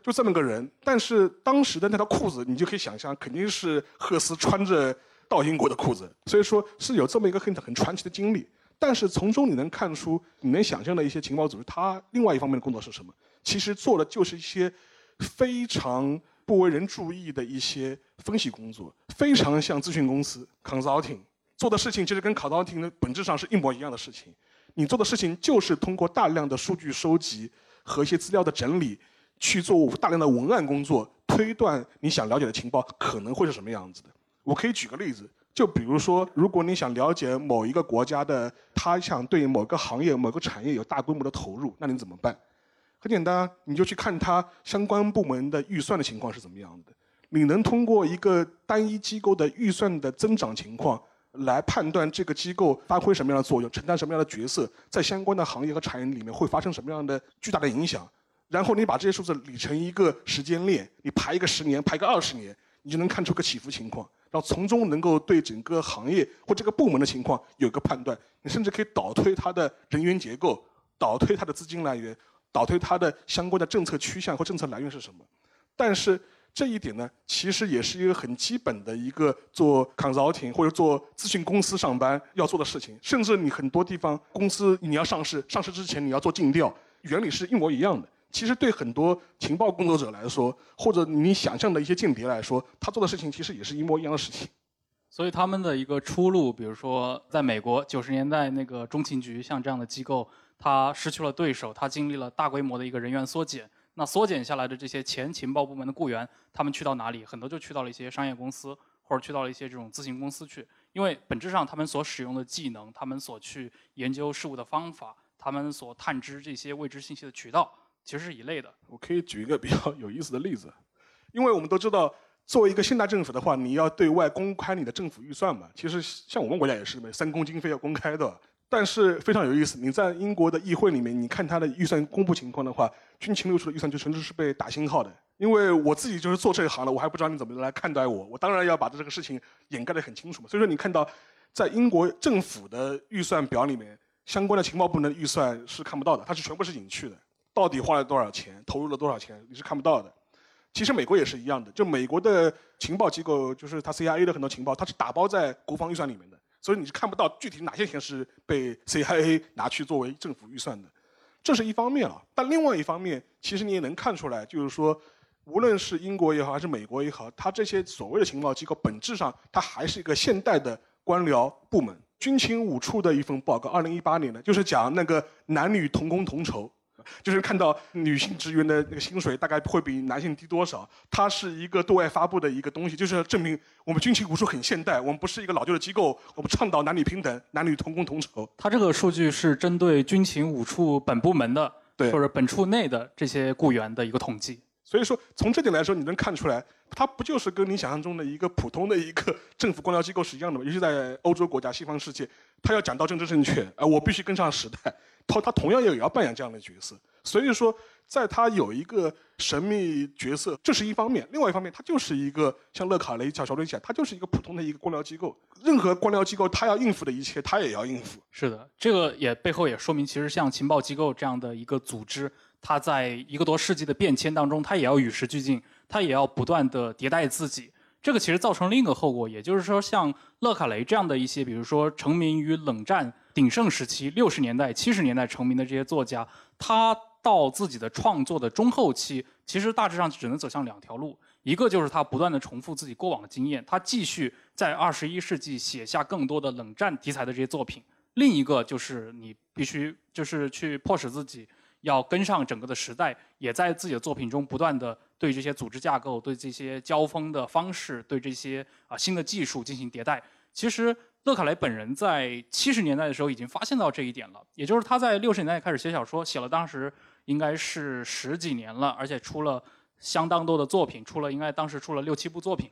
就这么个人，但是当时的那条裤子，你就可以想象，肯定是赫斯穿着到英国的裤子，所以说是有这么一个很很传奇的经历。但是从中你能看出，你能想象的一些情报组织，它另外一方面的工作是什么？其实做的就是一些非常不为人注意的一些分析工作，非常像咨询公司 consulting 做的事情，其实跟 consulting 的本质上是一模一样的事情。你做的事情就是通过大量的数据收集和一些资料的整理，去做大量的文案工作，推断你想了解的情报可能会是什么样子的。我可以举个例子。就比如说，如果你想了解某一个国家的，他想对某个行业、某个产业有大规模的投入，那你怎么办？很简单，你就去看他相关部门的预算的情况是怎么样的。你能通过一个单一机构的预算的增长情况，来判断这个机构发挥什么样的作用，承担什么样的角色，在相关的行业和产业里面会发生什么样的巨大的影响。然后你把这些数字理成一个时间链，你排一个十年，排个二十年，你就能看出个起伏情况。然后从中能够对整个行业或这个部门的情况有个判断，你甚至可以倒推它的人员结构，倒推它的资金来源，倒推它的相关的政策趋向或政策来源是什么。但是这一点呢，其实也是一个很基本的一个做 consulting 或者做咨询公司上班要做的事情。甚至你很多地方公司你要上市，上市之前你要做尽调，原理是一模一样的。其实对很多情报工作者来说，或者你想象的一些间谍来说，他做的事情其实也是一模一样的事情。所以他们的一个出路，比如说在美国九十年代那个中情局，像这样的机构，它失去了对手，它经历了大规模的一个人员缩减。那缩减下来的这些前情报部门的雇员，他们去到哪里？很多就去到了一些商业公司，或者去到了一些这种咨询公司去。因为本质上他们所使用的技能，他们所去研究事物的方法，他们所探知这些未知信息的渠道。其实是一类的。我可以举一个比较 有意思的例子，因为我们都知道，作为一个现代政府的话，你要对外公开你的政府预算嘛。其实像我们国家也是，三公经费要公开的。但是非常有意思，你在英国的议会里面，你看他的预算公布情况的话，军情六处的预算就甚至是被打星号的。因为我自己就是做这一行的，我还不知道你怎么来看待我。我当然要把这个事情掩盖得很清楚嘛。所以说，你看到在英国政府的预算表里面，相关的情报部门的预算是看不到的，它是全部是隐去的。到底花了多少钱，投入了多少钱，你是看不到的。其实美国也是一样的，就美国的情报机构，就是它 CIA 的很多情报，它是打包在国防预算里面的，所以你是看不到具体哪些钱是被 CIA 拿去作为政府预算的。这是一方面啊，但另外一方面，其实你也能看出来，就是说，无论是英国也好，还是美国也好，它这些所谓的情报机构，本质上它还是一个现代的官僚部门。军情五处的一份报告，二零一八年的，就是讲那个男女同工同酬。就是看到女性职员的那个薪水大概会比男性低多少，它是一个对外发布的一个东西，就是证明我们军情五处很现代，我们不是一个老旧的机构，我们倡导男女平等，男女同工同酬。它这个数据是针对军情五处本部门的，对，或者本处内的这些雇员的一个统计。所以说，从这点来说，你能看出来，它不就是跟你想象中的一个普通的一个政府官僚机构是一样的吗？尤其在欧洲国家、西方世界，它要讲到政治正确，啊，我必须跟上时代。他他同样也要扮演这样的角色，所以说，在他有一个神秘角色，这是一方面；另外一方面，他就是一个像勒卡雷、小乔雷讲，他就是一个普通的一个官僚机构。任何官僚机构，他要应付的一切，他也要应付。是的，这个也背后也说明，其实像情报机构这样的一个组织，它在一个多世纪的变迁当中，它也要与时俱进，它也要不断的迭代自己。这个其实造成另一个后果，也就是说，像勒卡雷这样的一些，比如说成名于冷战鼎盛时期六十年代、七十年代成名的这些作家，他到自己的创作的中后期，其实大致上只能走向两条路：一个就是他不断的重复自己过往的经验，他继续在二十一世纪写下更多的冷战题材的这些作品；另一个就是你必须就是去迫使自己。要跟上整个的时代，也在自己的作品中不断的对这些组织架构、对这些交锋的方式、对这些啊新的技术进行迭代。其实勒卡雷本人在七十年代的时候已经发现到这一点了，也就是他在六十年代开始写小说，写了当时应该是十几年了，而且出了相当多的作品，出了应该当时出了六七部作品。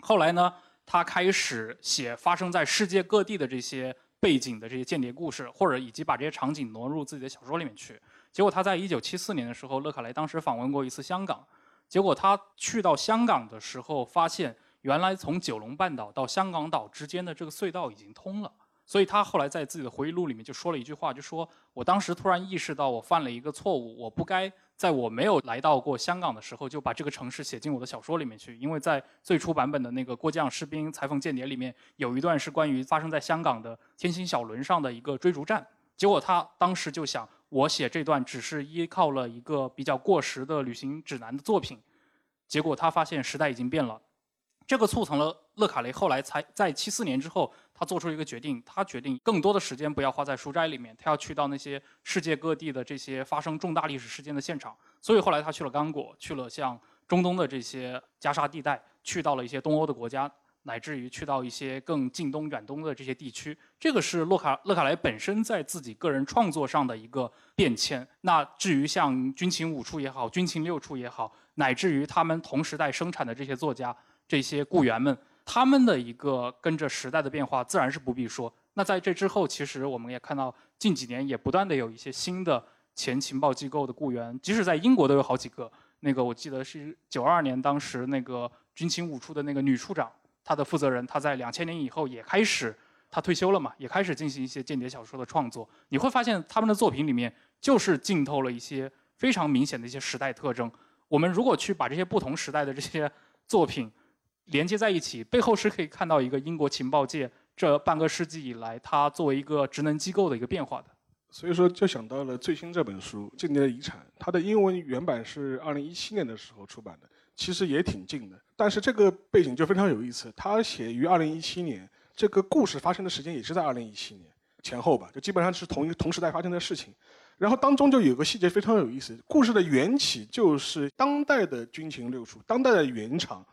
后来呢，他开始写发生在世界各地的这些背景的这些间谍故事，或者以及把这些场景挪入自己的小说里面去。结果他在一九七四年的时候，勒卡雷当时访问过一次香港。结果他去到香港的时候，发现原来从九龙半岛到香港岛之间的这个隧道已经通了。所以他后来在自己的回忆录里面就说了一句话，就说我当时突然意识到我犯了一个错误，我不该在我没有来到过香港的时候就把这个城市写进我的小说里面去，因为在最初版本的那个《过江士兵裁缝间谍》里面有一段是关于发生在香港的天星小轮上的一个追逐战，结果他当时就想，我写这段只是依靠了一个比较过时的旅行指南的作品，结果他发现时代已经变了。这个促成了勒卡雷后来才在七四年之后，他做出一个决定，他决定更多的时间不要花在书斋里面，他要去到那些世界各地的这些发生重大历史事件的现场。所以后来他去了刚果，去了像中东的这些加沙地带，去到了一些东欧的国家，乃至于去到一些更近东远东的这些地区。这个是洛卡勒卡莱本身在自己个人创作上的一个变迁。那至于像军情五处也好，军情六处也好，乃至于他们同时代生产的这些作家。这些雇员们，他们的一个跟着时代的变化，自然是不必说。那在这之后，其实我们也看到，近几年也不断的有一些新的前情报机构的雇员，即使在英国都有好几个。那个我记得是九二年，当时那个军情五处的那个女处长，他的负责人，他在两千年以后也开始，他退休了嘛，也开始进行一些间谍小说的创作。你会发现他们的作品里面，就是浸透了一些非常明显的一些时代特征。我们如果去把这些不同时代的这些作品，连接在一起，背后是可以看到一个英国情报界这半个世纪以来，它作为一个职能机构的一个变化的。所以说，就想到了最新这本书《间谍的遗产》，它的英文原版是二零一七年的时候出版的，其实也挺近的。但是这个背景就非常有意思，它写于二零一七年，这个故事发生的时间也是在二零一七年前后吧，就基本上是同一同时代发生的事情。然后当中就有个细节非常有意思，故事的缘起就是当代的军情六处，当代的原厂。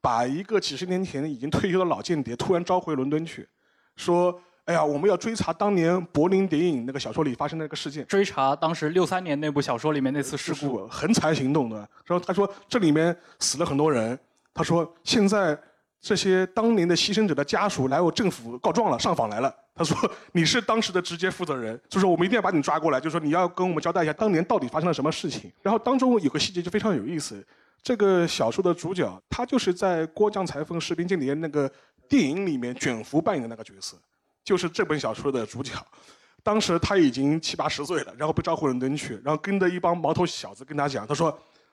把一个几十年前已经退休的老间谍突然召回伦敦去，说：“哎呀，我们要追查当年柏林谍影那个小说里发生的那个事件，追查当时六三年那部小说里面那次事故，横财行动的。然后他说这里面死了很多人，他说现在这些当年的牺牲者的家属来我政府告状了，上访来了。他说你是当时的直接负责人，就说我们一定要把你抓过来，就说你要跟我们交代一下当年到底发生了什么事情。然后当中有个细节就非常有意思。”这个小说的主角，他就是在《郭将裁缝士兵间谍》那个电影里面卷福扮演的那个角色，就是这本小说的主角。当时他已经七八十岁了，然后被招回伦敦去，然后跟着一帮毛头小子跟他讲，他说：“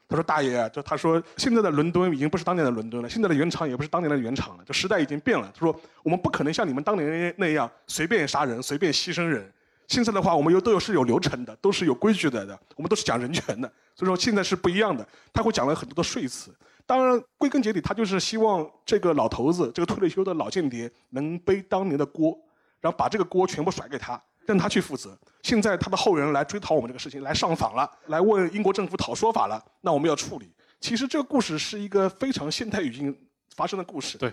他说大爷，就他说现在的伦敦已经不是当年的伦敦了，现在的原厂也不是当年的原厂了，就时代已经变了。他说我们不可能像你们当年那样随便杀人、随便牺牲人。”现在的话，我们又都有是有流程的，都是有规矩的的，我们都是讲人权的，所以说现在是不一样的。他会讲了很多的说辞，当然归根结底，他就是希望这个老头子，这个退了休的老间谍能背当年的锅，然后把这个锅全部甩给他，让他去负责。现在他的后人来追讨我们这个事情，来上访了，来问英国政府讨说法了，那我们要处理。其实这个故事是一个非常现代语境发生的故事。对。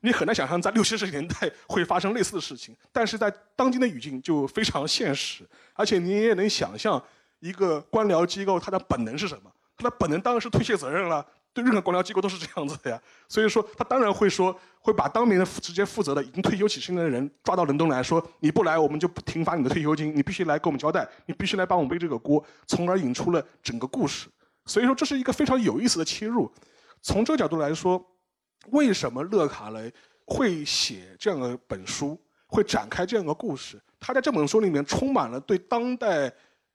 你很难想象在六七十年代会发生类似的事情，但是在当今的语境就非常现实，而且你也能想象一个官僚机构它的本能是什么？它的本能当然是推卸责任了，对任何官僚机构都是这样子的呀。所以说，他当然会说会把当年的直接负责的已经退休几十年的人抓到伦敦来说，你不来我们就不停发你的退休金，你必须来给我们交代，你必须来帮我们背这个锅，从而引出了整个故事。所以说，这是一个非常有意思的切入。从这个角度来说。为什么勒卡雷会写这样的本书，会展开这样的故事？他在这本书里面充满了对当代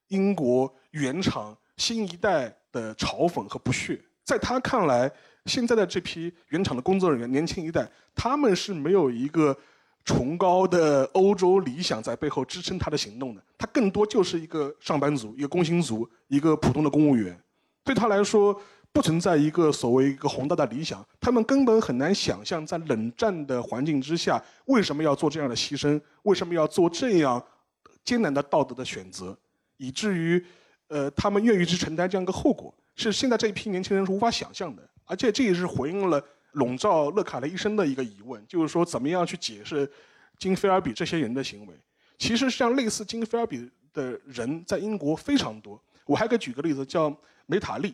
英国原厂新一代的嘲讽和不屑。在他看来，现在的这批原厂的工作人员，年轻一代，他们是没有一个崇高的欧洲理想在背后支撑他的行动的。他更多就是一个上班族，一个工薪族，一个普通的公务员。对他来说。不存在一个所谓一个宏大的理想，他们根本很难想象，在冷战的环境之下，为什么要做这样的牺牲？为什么要做这样艰难的道德的选择？以至于，呃，他们愿意去承担这样一个后果，是现在这一批年轻人是无法想象的。而且这也是回应了笼罩勒卡雷一生的一个疑问，就是说，怎么样去解释金菲尔比这些人的行为？其实像类似金菲尔比的人在英国非常多。我还可以举个例子，叫梅塔利。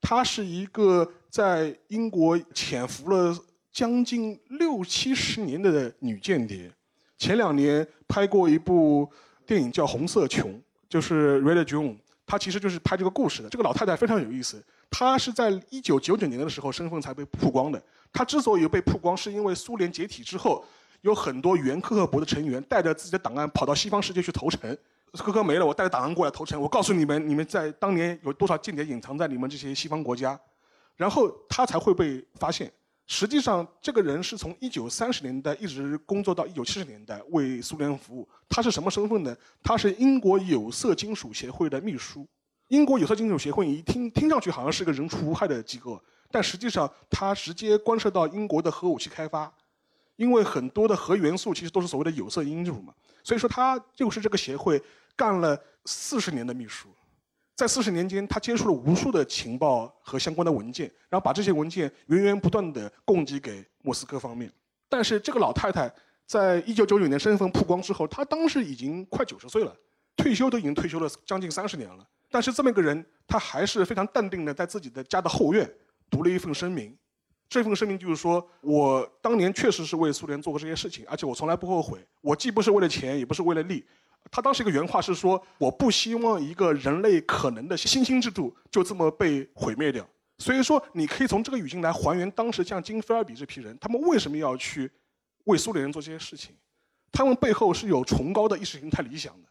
她是一个在英国潜伏了将近六七十年的女间谍，前两年拍过一部电影叫《红色琼》，就是 Red June，她其实就是拍这个故事的。这个老太太非常有意思，她是在一九九九年的时候身份才被曝光的。她之所以被曝光，是因为苏联解体之后，有很多原科克伯的成员带着自己的档案跑到西方世界去投诚。科克没了，我带着档案过来投诚。我告诉你们，你们在当年有多少间谍隐藏在你们这些西方国家，然后他才会被发现。实际上，这个人是从一九三十年代一直工作到一九七十年代，为苏联服务。他是什么身份呢？他是英国有色金属协会的秘书。英国有色金属协会一听听上去好像是个人畜无害的机构，但实际上它直接关涉到英国的核武器开发，因为很多的核元素其实都是所谓的有色金属嘛。所以说，他就是这个协会干了四十年的秘书。在四十年间，他接触了无数的情报和相关的文件，然后把这些文件源源不断地供给给莫斯科方面。但是这个老太太在一九九九年身份曝光之后，她当时已经快九十岁了，退休都已经退休了将近三十年了。但是这么一个人，他还是非常淡定的，在自己的家的后院读了一份声明。这份声明就是说，我当年确实是为苏联做过这些事情，而且我从来不后悔。我既不是为了钱，也不是为了利。他当时一个原话是说：“我不希望一个人类可能的新兴制度就这么被毁灭掉。”所以说，你可以从这个语境来还原当时像金菲尔比这批人，他们为什么要去为苏联人做这些事情？他们背后是有崇高的意识形态理想的。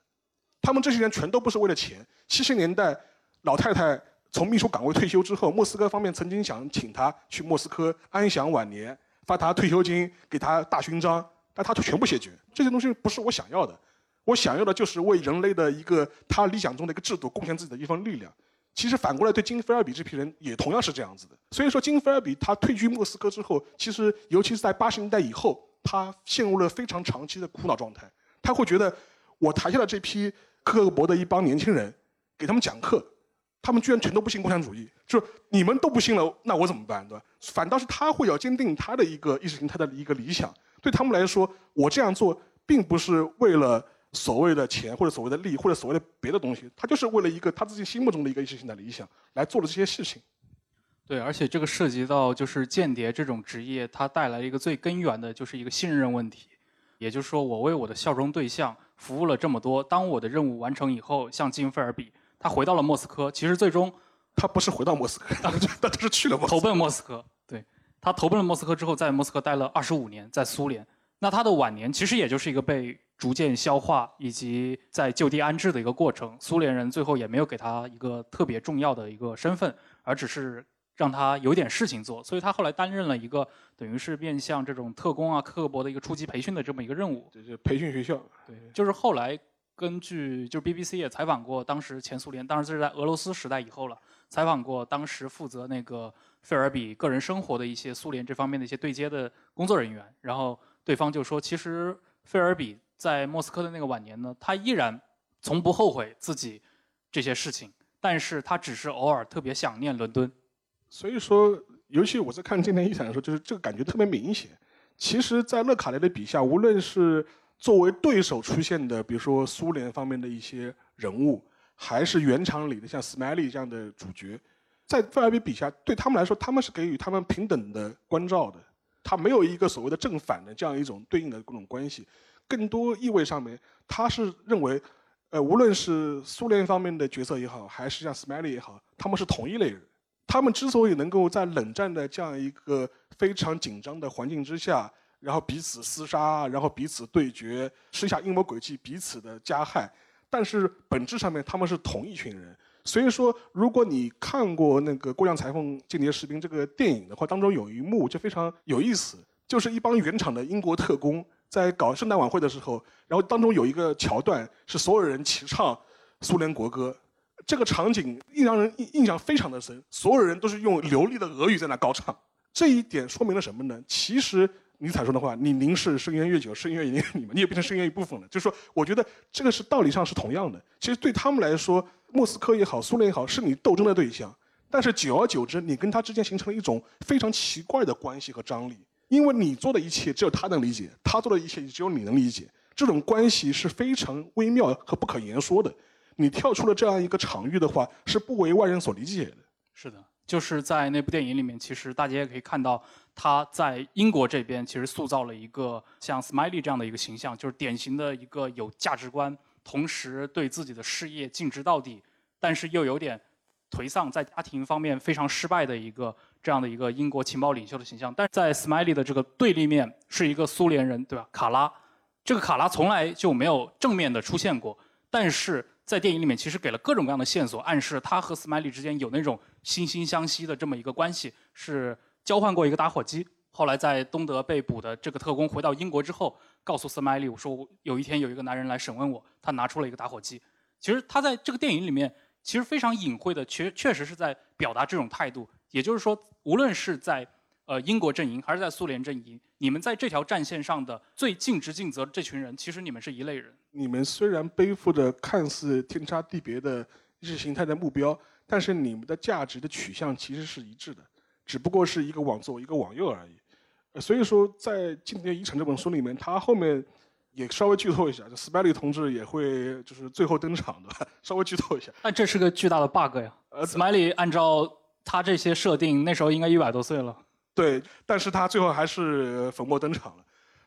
他们这些人全都不是为了钱。七十年代，老太太从秘书岗位退休之后，莫斯科方面曾经想请她去莫斯科安享晚年，发她退休金，给她大勋章，但她全部谢绝。这些东西不是我想要的。我想要的就是为人类的一个他理想中的一个制度贡献自己的一份力量。其实反过来对金菲尔比这批人也同样是这样子的。所以说金菲尔比他退居莫斯科之后，其实尤其是在八十年代以后，他陷入了非常长期的苦恼状态。他会觉得，我台下的这批克格勃的一帮年轻人，给他们讲课，他们居然全都不信共产主义，就是你们都不信了，那我怎么办，对吧？反倒是他会要坚定他的一个意识形态的一个理想。对他们来说，我这样做并不是为了。所谓的钱或者所谓的利或者所谓的别的东西，他就是为了一个他自己心目中的一个意识形态理想来做的这些事情。对，而且这个涉及到就是间谍这种职业，它带来一个最根源的就是一个信任问题。也就是说，我为我的效忠对象服务了这么多，当我的任务完成以后，像金菲尔比，他回到了莫斯科，其实最终他不是回到莫斯科，他他是去了投奔莫斯科。对他投奔了莫斯科之后，在莫斯科待了二十五年，在苏联。那他的晚年其实也就是一个被。逐渐消化以及在就地安置的一个过程，苏联人最后也没有给他一个特别重要的一个身份，而只是让他有点事情做，所以他后来担任了一个等于是面向这种特工啊、克格勃的一个初级培训的这么一个任务。对，就培训学校。对，就是后来根据就是 BBC 也采访过当时前苏联，当然这是在俄罗斯时代以后了，采访过当时负责那个费尔比个人生活的一些苏联这方面的一些对接的工作人员，然后对方就说，其实费尔比。在莫斯科的那个晚年呢，他依然从不后悔自己这些事情，但是他只是偶尔特别想念伦敦。所以说，尤其我在看《今天遗产》的时候，就是这个感觉特别明显。其实，在勒卡雷的笔下，无论是作为对手出现的，比如说苏联方面的一些人物，还是原厂里的像斯麦利这样的主角，在费尔比笔下，对他们来说，他们是给予他们平等的关照的，他没有一个所谓的正反的这样一种对应的各种关系。更多意味上面，他是认为，呃，无论是苏联方面的角色也好，还是像 Smiley 也好，他们是同一类人。他们之所以能够在冷战的这样一个非常紧张的环境之下，然后彼此厮杀，然后彼此对决，施下阴谋诡计，彼此的加害，但是本质上面他们是同一群人。所以说，如果你看过那个《过江裁缝间谍士兵》这个电影的话，当中有一幕就非常有意思，就是一帮原厂的英国特工。在搞圣诞晚会的时候，然后当中有一个桥段是所有人齐唱苏联国歌，这个场景印让人印印象非常的深，所有人都是用流利的俄语在那高唱。这一点说明了什么呢？其实尼采说的话，你凝视深渊越久，深渊也你们，你也变成深渊一部分了。就是说，我觉得这个是道理上是同样的。其实对他们来说，莫斯科也好，苏联也好，是你斗争的对象，但是久而久之，你跟他之间形成了一种非常奇怪的关系和张力。因为你做的一切只有他能理解，他做的一切只有你能理解，这种关系是非常微妙和不可言说的。你跳出了这样一个场域的话，是不为外人所理解的。是的，就是在那部电影里面，其实大家也可以看到，他在英国这边其实塑造了一个像 Smiley 这样的一个形象，就是典型的一个有价值观，同时对自己的事业尽职到底，但是又有点颓丧，在家庭方面非常失败的一个。这样的一个英国情报领袖的形象。但是在 Smiley 的这个对立面是一个苏联人，对吧？卡拉，这个卡拉从来就没有正面的出现过，但是在电影里面其实给了各种各样的线索，暗示他和 Smiley 之间有那种惺惺相惜的这么一个关系，是交换过一个打火机。后来在东德被捕的这个特工回到英国之后，告诉斯麦利，我说有一天有一个男人来审问我，他拿出了一个打火机。其实他在这个电影里面，其实非常隐晦的，确确实是在表达这种态度。也就是说，无论是在呃英国阵营还是在苏联阵营，你们在这条战线上的最尽职尽责的这群人，其实你们是一类人。你们虽然背负着看似天差地别的意识形态的目标，但是你们的价值的取向其实是一致的，只不过是一个往左一个往右而已。所以说，在《间谍遗产》这本书里面，他后面也稍微剧透一下，就斯派利同志也会就是最后登场的，稍微剧透一下。但这是个巨大的 bug 呀！呃，Smiley 按照他这些设定，那时候应该一百多岁了。对，但是他最后还是粉墨登场了。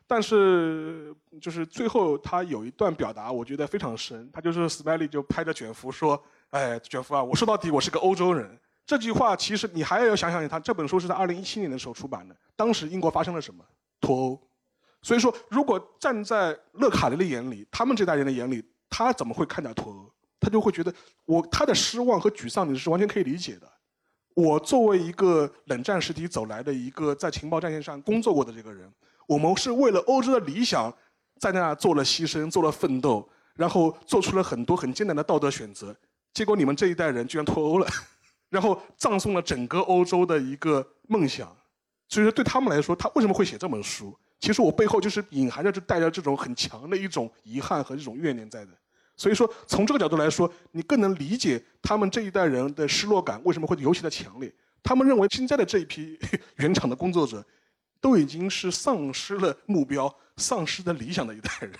但是就是最后他有一段表达，我觉得非常深。他就是 Smiley 就拍着卷福说：“哎，卷福啊，我说到底我是个欧洲人。”这句话其实你还要想想，他这本书是在二零一七年的时候出版的，当时英国发生了什么？脱欧。所以说，如果站在勒卡雷的眼里，他们这代人的眼里，他怎么会看待脱欧？他就会觉得，我他的失望和沮丧，你是完全可以理解的。我作为一个冷战时期走来的一个在情报战线上工作过的这个人，我们是为了欧洲的理想，在那做了牺牲，做了奋斗，然后做出了很多很艰难的道德选择，结果你们这一代人居然脱欧了。然后葬送了整个欧洲的一个梦想，所以说对他们来说，他为什么会写这本书？其实我背后就是隐含着就带着这种很强的一种遗憾和这种怨念在的。所以说从这个角度来说，你更能理解他们这一代人的失落感为什么会尤其的强烈。他们认为现在的这一批 原厂的工作者，都已经是丧失了目标、丧失了理想的一代人。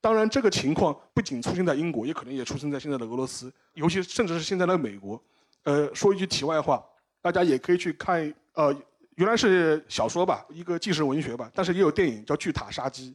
当然，这个情况不仅出现在英国，也可能也出现在现在的俄罗斯，尤其甚至是现在的美国。呃，说一句题外话，大家也可以去看，呃，原来是小说吧，一个纪实文学吧，但是也有电影叫《巨塔杀机》，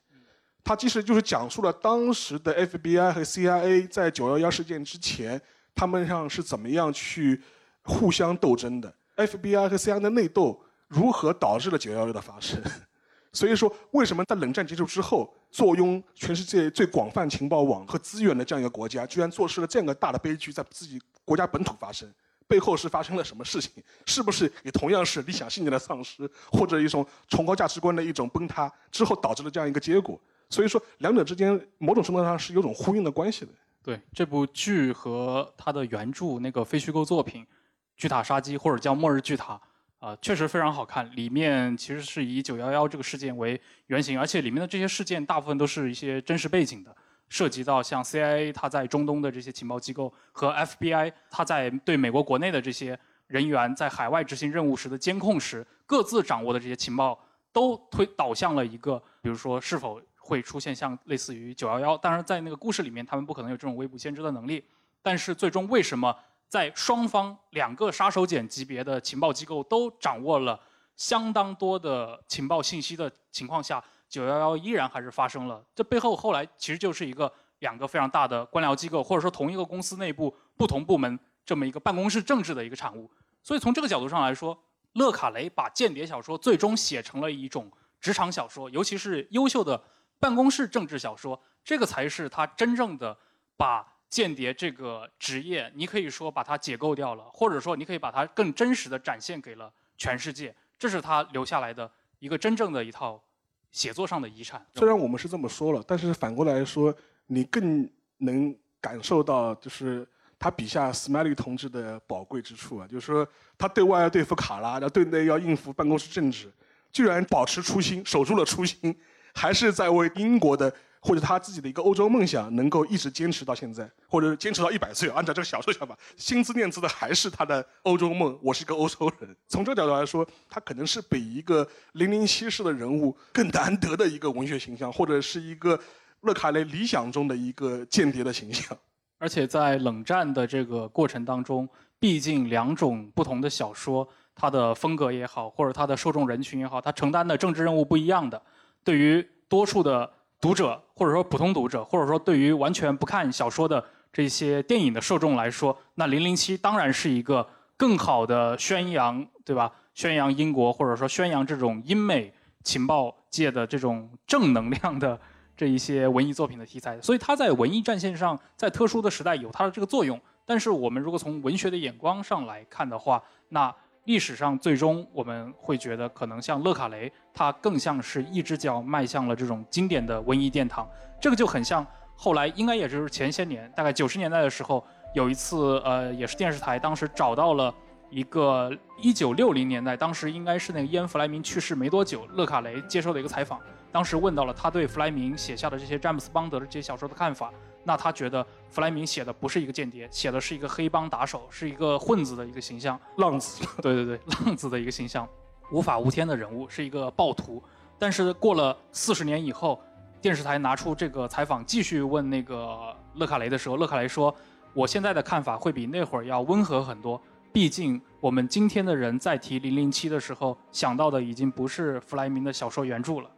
它其实就是讲述了当时的 FBI 和 CIA 在911事件之前，他们上是怎么样去互相斗争的，FBI 和 CIA 的内斗如何导致了911的发生，所以说为什么在冷战结束之后，坐拥全世界最广泛情报网和资源的这样一个国家，居然做出了这样一个大的悲剧，在自己国家本土发生？背后是发生了什么事情？是不是也同样是理想信念的丧失，或者一种崇高价值观的一种崩塌之后导致了这样一个结果？所以说，两者之间某种程度上是有种呼应的关系的。对这部剧和它的原著那个非虚构作品《巨塔杀机》或者叫《末日巨塔》啊，确实非常好看。里面其实是以九幺幺这个事件为原型，而且里面的这些事件大部分都是一些真实背景的。涉及到像 CIA 它在中东的这些情报机构和 FBI 它在对美国国内的这些人员在海外执行任务时的监控时，各自掌握的这些情报，都推导向了一个，比如说是否会出现像类似于911。当然，在那个故事里面，他们不可能有这种未卜先知的能力。但是最终为什么在双方两个杀手锏级别的情报机构都掌握了相当多的情报信息的情况下？九幺幺依然还是发生了，这背后后来其实就是一个两个非常大的官僚机构，或者说同一个公司内部不同部门这么一个办公室政治的一个产物。所以从这个角度上来说，勒卡雷把间谍小说最终写成了一种职场小说，尤其是优秀的办公室政治小说，这个才是他真正的把间谍这个职业，你可以说把它解构掉了，或者说你可以把它更真实的展现给了全世界，这是他留下来的一个真正的一套。写作上的遗产，虽然我们是这么说了，但是反过来说，你更能感受到，就是他笔下 Smiley 同志的宝贵之处啊，就是说他对外要对付卡拉，然后对内要应付办公室政治，居然保持初心，守住了初心，还是在为英国的。或者他自己的一个欧洲梦想能够一直坚持到现在，或者坚持到一百岁，按照这个小说想法，心思念兹的还是他的欧洲梦。我是一个欧洲人。从这个角度来说，他可能是比一个零零七式的人物更难得的一个文学形象，或者是一个勒卡雷理想中的一个间谍的形象。而且在冷战的这个过程当中，毕竟两种不同的小说，它的风格也好，或者它的受众人群也好，它承担的政治任务不一样的。对于多数的。读者或者说普通读者，或者说对于完全不看小说的这些电影的受众来说，那《零零七》当然是一个更好的宣扬，对吧？宣扬英国或者说宣扬这种英美情报界的这种正能量的这一些文艺作品的题材，所以它在文艺战线上，在特殊的时代有它的这个作用。但是我们如果从文学的眼光上来看的话，那历史上最终我们会觉得，可能像勒卡雷，他更像是一只脚迈向了这种经典的文艺殿堂。这个就很像后来应该也就是前些年，大概九十年代的时候，有一次呃，也是电视台当时找到了一个一九六零年代，当时应该是那个伊恩·弗莱明去世没多久，勒卡雷接受的一个采访，当时问到了他对弗莱明写下的这些詹姆斯·邦德的这些小说的看法。那他觉得弗莱明写的不是一个间谍，写的是一个黑帮打手，是一个混子的一个形象，浪子。对对对，浪子的一个形象，无法无天的人物，是一个暴徒。但是过了四十年以后，电视台拿出这个采访，继续问那个勒卡雷的时候，勒卡雷说：“我现在的看法会比那会儿要温和很多。毕竟我们今天的人在提零零七的时候，想到的已经不是弗莱明的小说原著了。”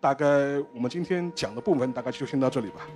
大概我们今天讲的部分大概就先到这里吧。